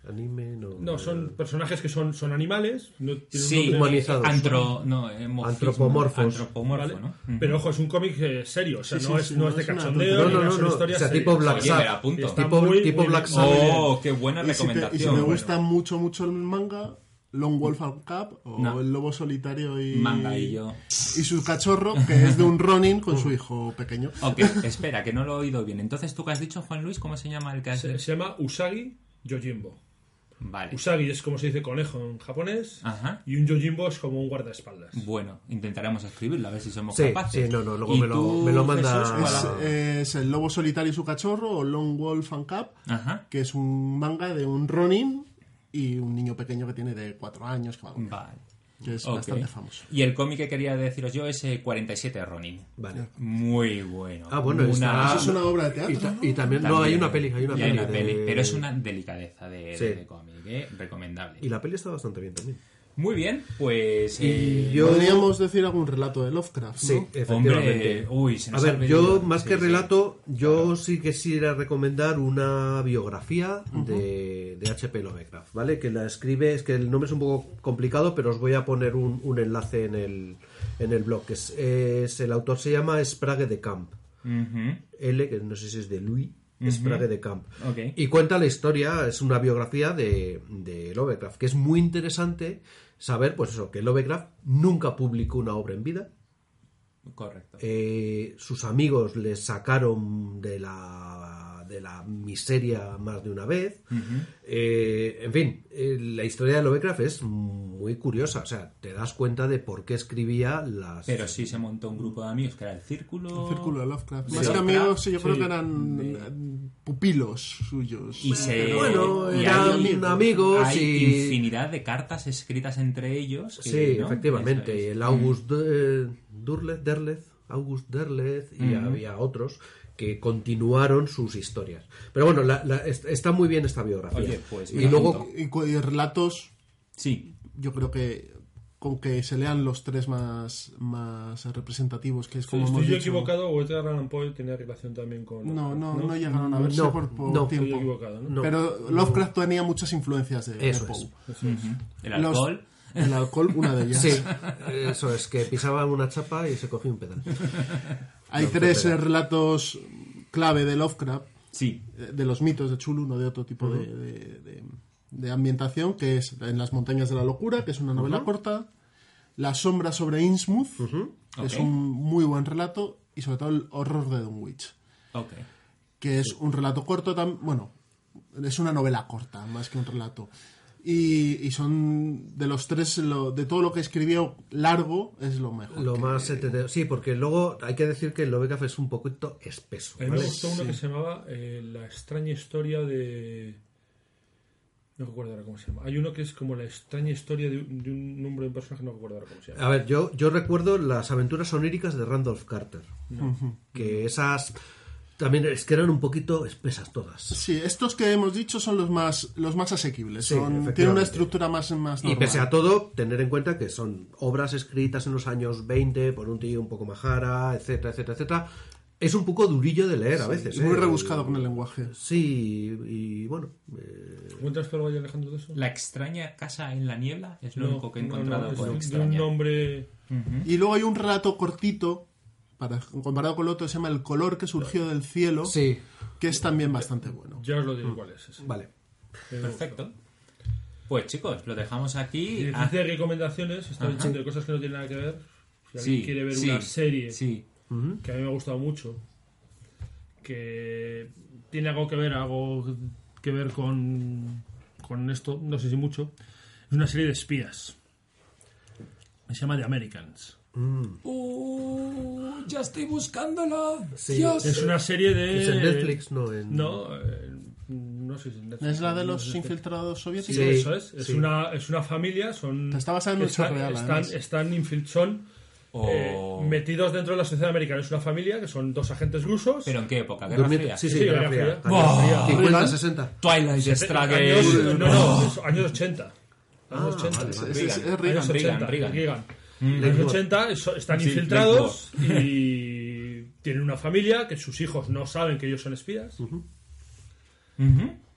Anime, no. No, son personajes que son, son animales. No tienen Sí, humanizados. antro, no, eh, Antropomorfos. Antropomorfo, ¿vale? ¿no? Pero ojo, es un cómic eh, serio, o sea, Sí, no, sí, es, sí, no no es de es una cachondeo, No, no, no, no. historias O sea, tipo Black me. Está Tipo, muy, tipo muy Black bien. Sabbath. Oh, qué buena Y si te, y si recomendación. te bueno. gusta mucho, mucho el manga, Lone Wolf and Cup o No. El Lobo Solitario y... Manga y yo. Y su cachorro, que es de un Ronin con su hijo pequeño. Ok, espera, que no lo he oído bien. Entonces, ¿tú qué has dicho, Juan Luis? ¿Cómo se llama el que has Se, se llama Usagi Yojimbo. Vale. Usagi es como se dice conejo en japonés. Ajá. Y un Yojimbo es como un guardaespaldas. Bueno, intentaremos escribirlo, a ver si somos Sí, capaces. sí, no, no, luego ¿Y me lo- tú, me lo manda- Jesús, Es, El Lobo Solitario y su cachorro o Lone Wolf and Cup, Ajá. que es un manga de un Ronin y un niño pequeño que tiene de cuatro años, que, va- Vale. Que es bastante famoso. Y el cómic que quería deciros yo es eh, 47 Ronin. Vale. Muy bueno. Ah, bueno, Una- Eso es una obra de Y, teatro, ta- ¿no? y también, no, hay una peli, hay una hay peli. una de- peli, pero es una delicadeza de, Sí. de cómic, ¿eh? recomendable. Y la peli está bastante bien también. Muy bien, pues... Y eh, yo- Podríamos decir algún relato de Lovecraft, ¿no? Sí, efectivamente. Hombre, uy, se A nos ver, ha venido- yo más sí, que sí. relato, yo sí quisiera recomendar una biografía de, de H.P. Lovecraft, ¿vale? Que la escribe, es que el nombre es un poco complicado, pero os voy a poner un, un enlace en el, en el blog. Es, es- el autor se llama Sprague de Camp. L, que no sé si es de Louis, Sprague de Camp. Ok. Y cuenta la historia, es una biografía de, de Lovecraft, que es muy interesante saber, pues eso, que Lovecraft nunca publicó una obra en vida. Correcto. Eh, sus amigos le sacaron de la, de la miseria más de una vez. Eh, en fin, eh, la historia de Lovecraft es muy curiosa. O sea, te das cuenta de por qué escribía las... Pero sí se montó un grupo de amigos que era el Círculo... El círculo de Lovecraft. Más que amigos, sí, yo creo sí. que eran eh, pupilos suyos. Y se... Bueno, y eran hay- amigos hay y- infinidad de cartas escritas entre ellos. que, Sí, ¿no? efectivamente. Es. El August Durleth, Derleth, August Derleth y Ujú. había otros que continuaron sus historias. Pero bueno, la- la- est- está muy bien esta biografía. Oye, pues y luego. Y, relatos, Sí, yo creo que con que se lean los tres más, más representativos, que es Sí, como ¿Estoy hemos yo dicho. equivocado o Edgar Allan Poe tenía relación también con.? No, no, no, llegaron a verse No, por, por no. Estoy tiempo. equivocado, ¿no? No. Pero Lovecraft tenía muchas influencias de, de Eso Poe. es. Eso es. El Los- alcohol. El alcohol, una de ellas. Sí, eso es, que pisaba una chapa y se cogía un pedal. Hay tres eh, relatos clave de Lovecraft, Sí. eh, de los mitos de Chulu, no de otro tipo de, de- de- de ambientación, que es En las montañas de la locura, que es una novela corta, La sombra sobre Innsmouth, que es un muy buen relato, y sobre todo El horror de Dunwich, que es un relato corto, bueno, es una novela corta, más que un relato. Y, y son de los tres, lo- de todo lo que escribió largo, es lo mejor. Lo que- más entretenido. Sí, porque luego hay que decir que el Lovecraft es un poquito espeso. A mí me gustó uno que se llamaba eh, La extraña historia de. No recuerdo ahora cómo se llama. Hay uno que es como la extraña historia de, un- de un nombre de un personaje, no recuerdo ahora cómo se llama. A ver, yo, yo recuerdo las aventuras oníricas de Randolph Carter. Que esas también es que eran un poquito espesas todas. Sí, estos que hemos dicho son los más, los más asequibles. Sí, Son- tienen una estructura más, más Y normal. pese a todo, tener en cuenta que son obras escritas en los años 20 por un tío un poco majara, etcétera, etcétera, etcétera. Es un poco durillo de leer a veces. Y muy ¿eh? rebuscado con el lenguaje. Sí, y bueno. eh, ¿Cuentas tú algo ahí, Alejandro, de eso? La extraña casa en la niebla es lo No, único que he no, no, encontrado es por un nombre. Y luego hay un relato cortito, para, comparado con el otro, se llama El color que surgió del cielo, sí, que es también bastante bueno. Ya os lo digo cuál es. ese. vale. Perfecto. Pues chicos, lo dejamos aquí. de Ah, de recomendaciones, estaba diciendo de cosas que no tienen nada que ver. Si alguien quiere ver una serie Sí. que a mí me ha gustado mucho, que tiene algo que ver, algo que ver con, con esto, no sé si mucho, es una serie de espías. Se llama The Americans. Uh, ya estoy buscándola. Sí. Dios. Es una serie de... Es en Netflix, no en. No, eh, no sé si es en Netflix. ¿Es la de No los es- infiltrados soviéticos? Sí, Sí, eso es. Es, sí. una, es una familia, son... Está basada en están, real, Están, están infil- son Oh. eh, metidos dentro de la sociedad americana. Es una familia que son dos agentes rusos. ¿Pero en qué época? ¿Guerra Fría? Sí, sí, Sí, Guerra Guerra Fría. Buah. 50, 60. Twilight Struggle. años, no, no, es años 80. Años Ah, 80. vale, Es, vale. es- es Reagan, Reagan. Años Reagan, 80. Reagan. Reagan. Mm. Años 80 eso- están Sí, infiltrados y tienen una familia que sus hijos no saben que ellos son espías.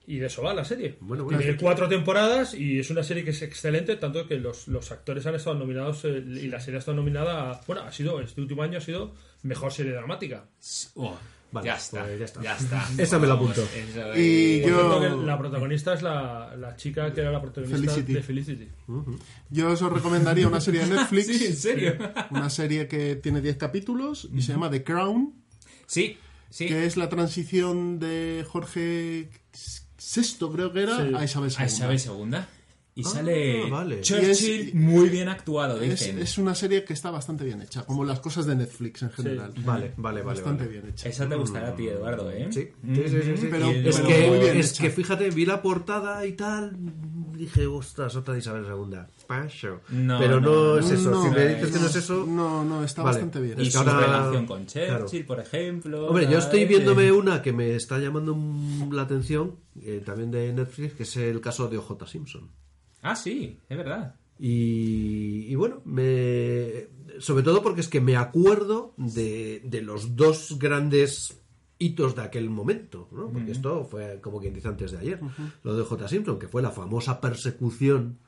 Y de eso va la serie. Bueno. Tiene cuatro temporadas y es una serie que es excelente, tanto que los, los actores han estado nominados eh, y la serie ha estado nominada a, Bueno, ha sido, este último año ha sido mejor serie dramática. Oh, Vale, ya, está, pues ya ya está. está. Esa me la apunto. eso Y Yo- cierto, la protagonista es la, la chica que era la protagonista Felicity. de Felicity. Yo os recomendaría una serie de Netflix. Sí, en serio. Una serie que tiene 10 capítulos y se llama The Crown, Sí, sí. que es la transición de Jorge VI, creo que era, Sí. a Isabel II. A Isabel II. Y sale vale. Churchill Y es- muy bien actuado, Es, dicen. es una serie que está bastante bien hecha, como las cosas de Netflix en general. Vale, vale, vale. Bastante vale. bien hecha. Esa te gustará a ti, Eduardo, ¿eh? Sí, sí, sí, sí, sí. Pero- es pero que, muy bien es hecha. que fíjate, vi la portada y tal, dije, ostras, otra de Isabel II. No, Pero no, no, es eso. no, si me no, dices que no es eso. No, no, está Vale. bastante bien. Y su ahora- relación con claro. Churchill, por ejemplo. Hombre, yo estoy viéndome Eh, una que me está llamando mm, la atención, eh, también de Netflix, que es el caso de OJ Simpson. Ah, sí, es verdad. Y, y bueno, me, sobre todo porque es que me acuerdo de, de los dos grandes hitos de aquel momento, ¿no? Porque esto fue como quien dice antes de ayer, lo de J. Simpson, que fue la famosa persecución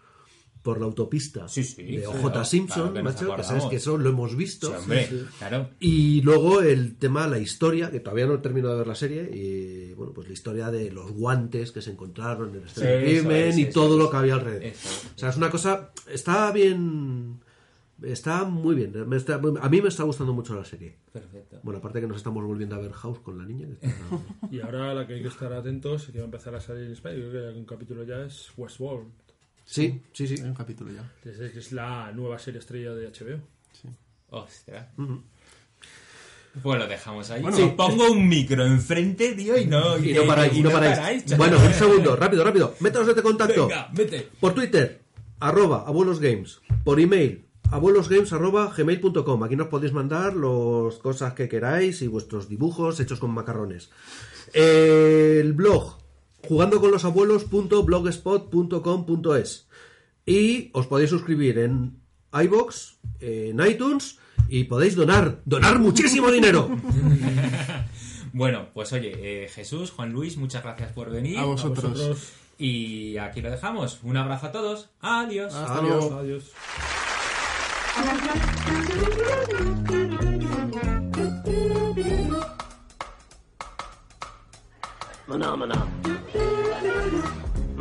por la autopista Sí, sí, de OJ claro, Simpson, claro que macho, que sabes que eso lo hemos visto. Sí, hombre, claro. Y luego el tema, la historia, que todavía no he terminado de ver la serie, y bueno, pues la historia de los guantes que se encontraron en el escena del Sí, eso crimen es, y eso todo es. lo que había alrededor. Eso. O sea, es una cosa, está bien, está muy bien. me está- a mí me está gustando mucho la serie. Perfecto. Bueno, aparte que nos estamos volviendo a ver House con la niña. que está- Y ahora la que hay que estar atentos y que va a empezar a salir en España, yo creo que hay un capítulo ya es Westworld, Sí, sí, sí. Hay un capítulo ya. que es, que es la nueva serie estrella de HBO. Ostras. Pues lo dejamos ahí. Bueno, Si sí. pongo un micro enfrente, tío, y no, Y no paráis, y no paráis. chaval. Bueno, un segundo, rápido, rápido. Métodos de contacto. Venga, vete. Por Twitter, arroba abuelosgames. Por email, abuelosgames arroba gmail.com. Aquí nos podéis mandar las cosas que queráis y vuestros dibujos hechos con macarrones. El blog, jugandoconlosabuelos.blogspot.com.es. Y os podéis suscribir en iBox, en iTunes y podéis donar, donar muchísimo dinero. Bueno, pues oye, eh, Jesús, Juan Luis, muchas gracias por venir. A vosotros. Y aquí lo dejamos. Un abrazo a todos. Adiós. Hasta Adiós. luego. Adiós. Mana mana.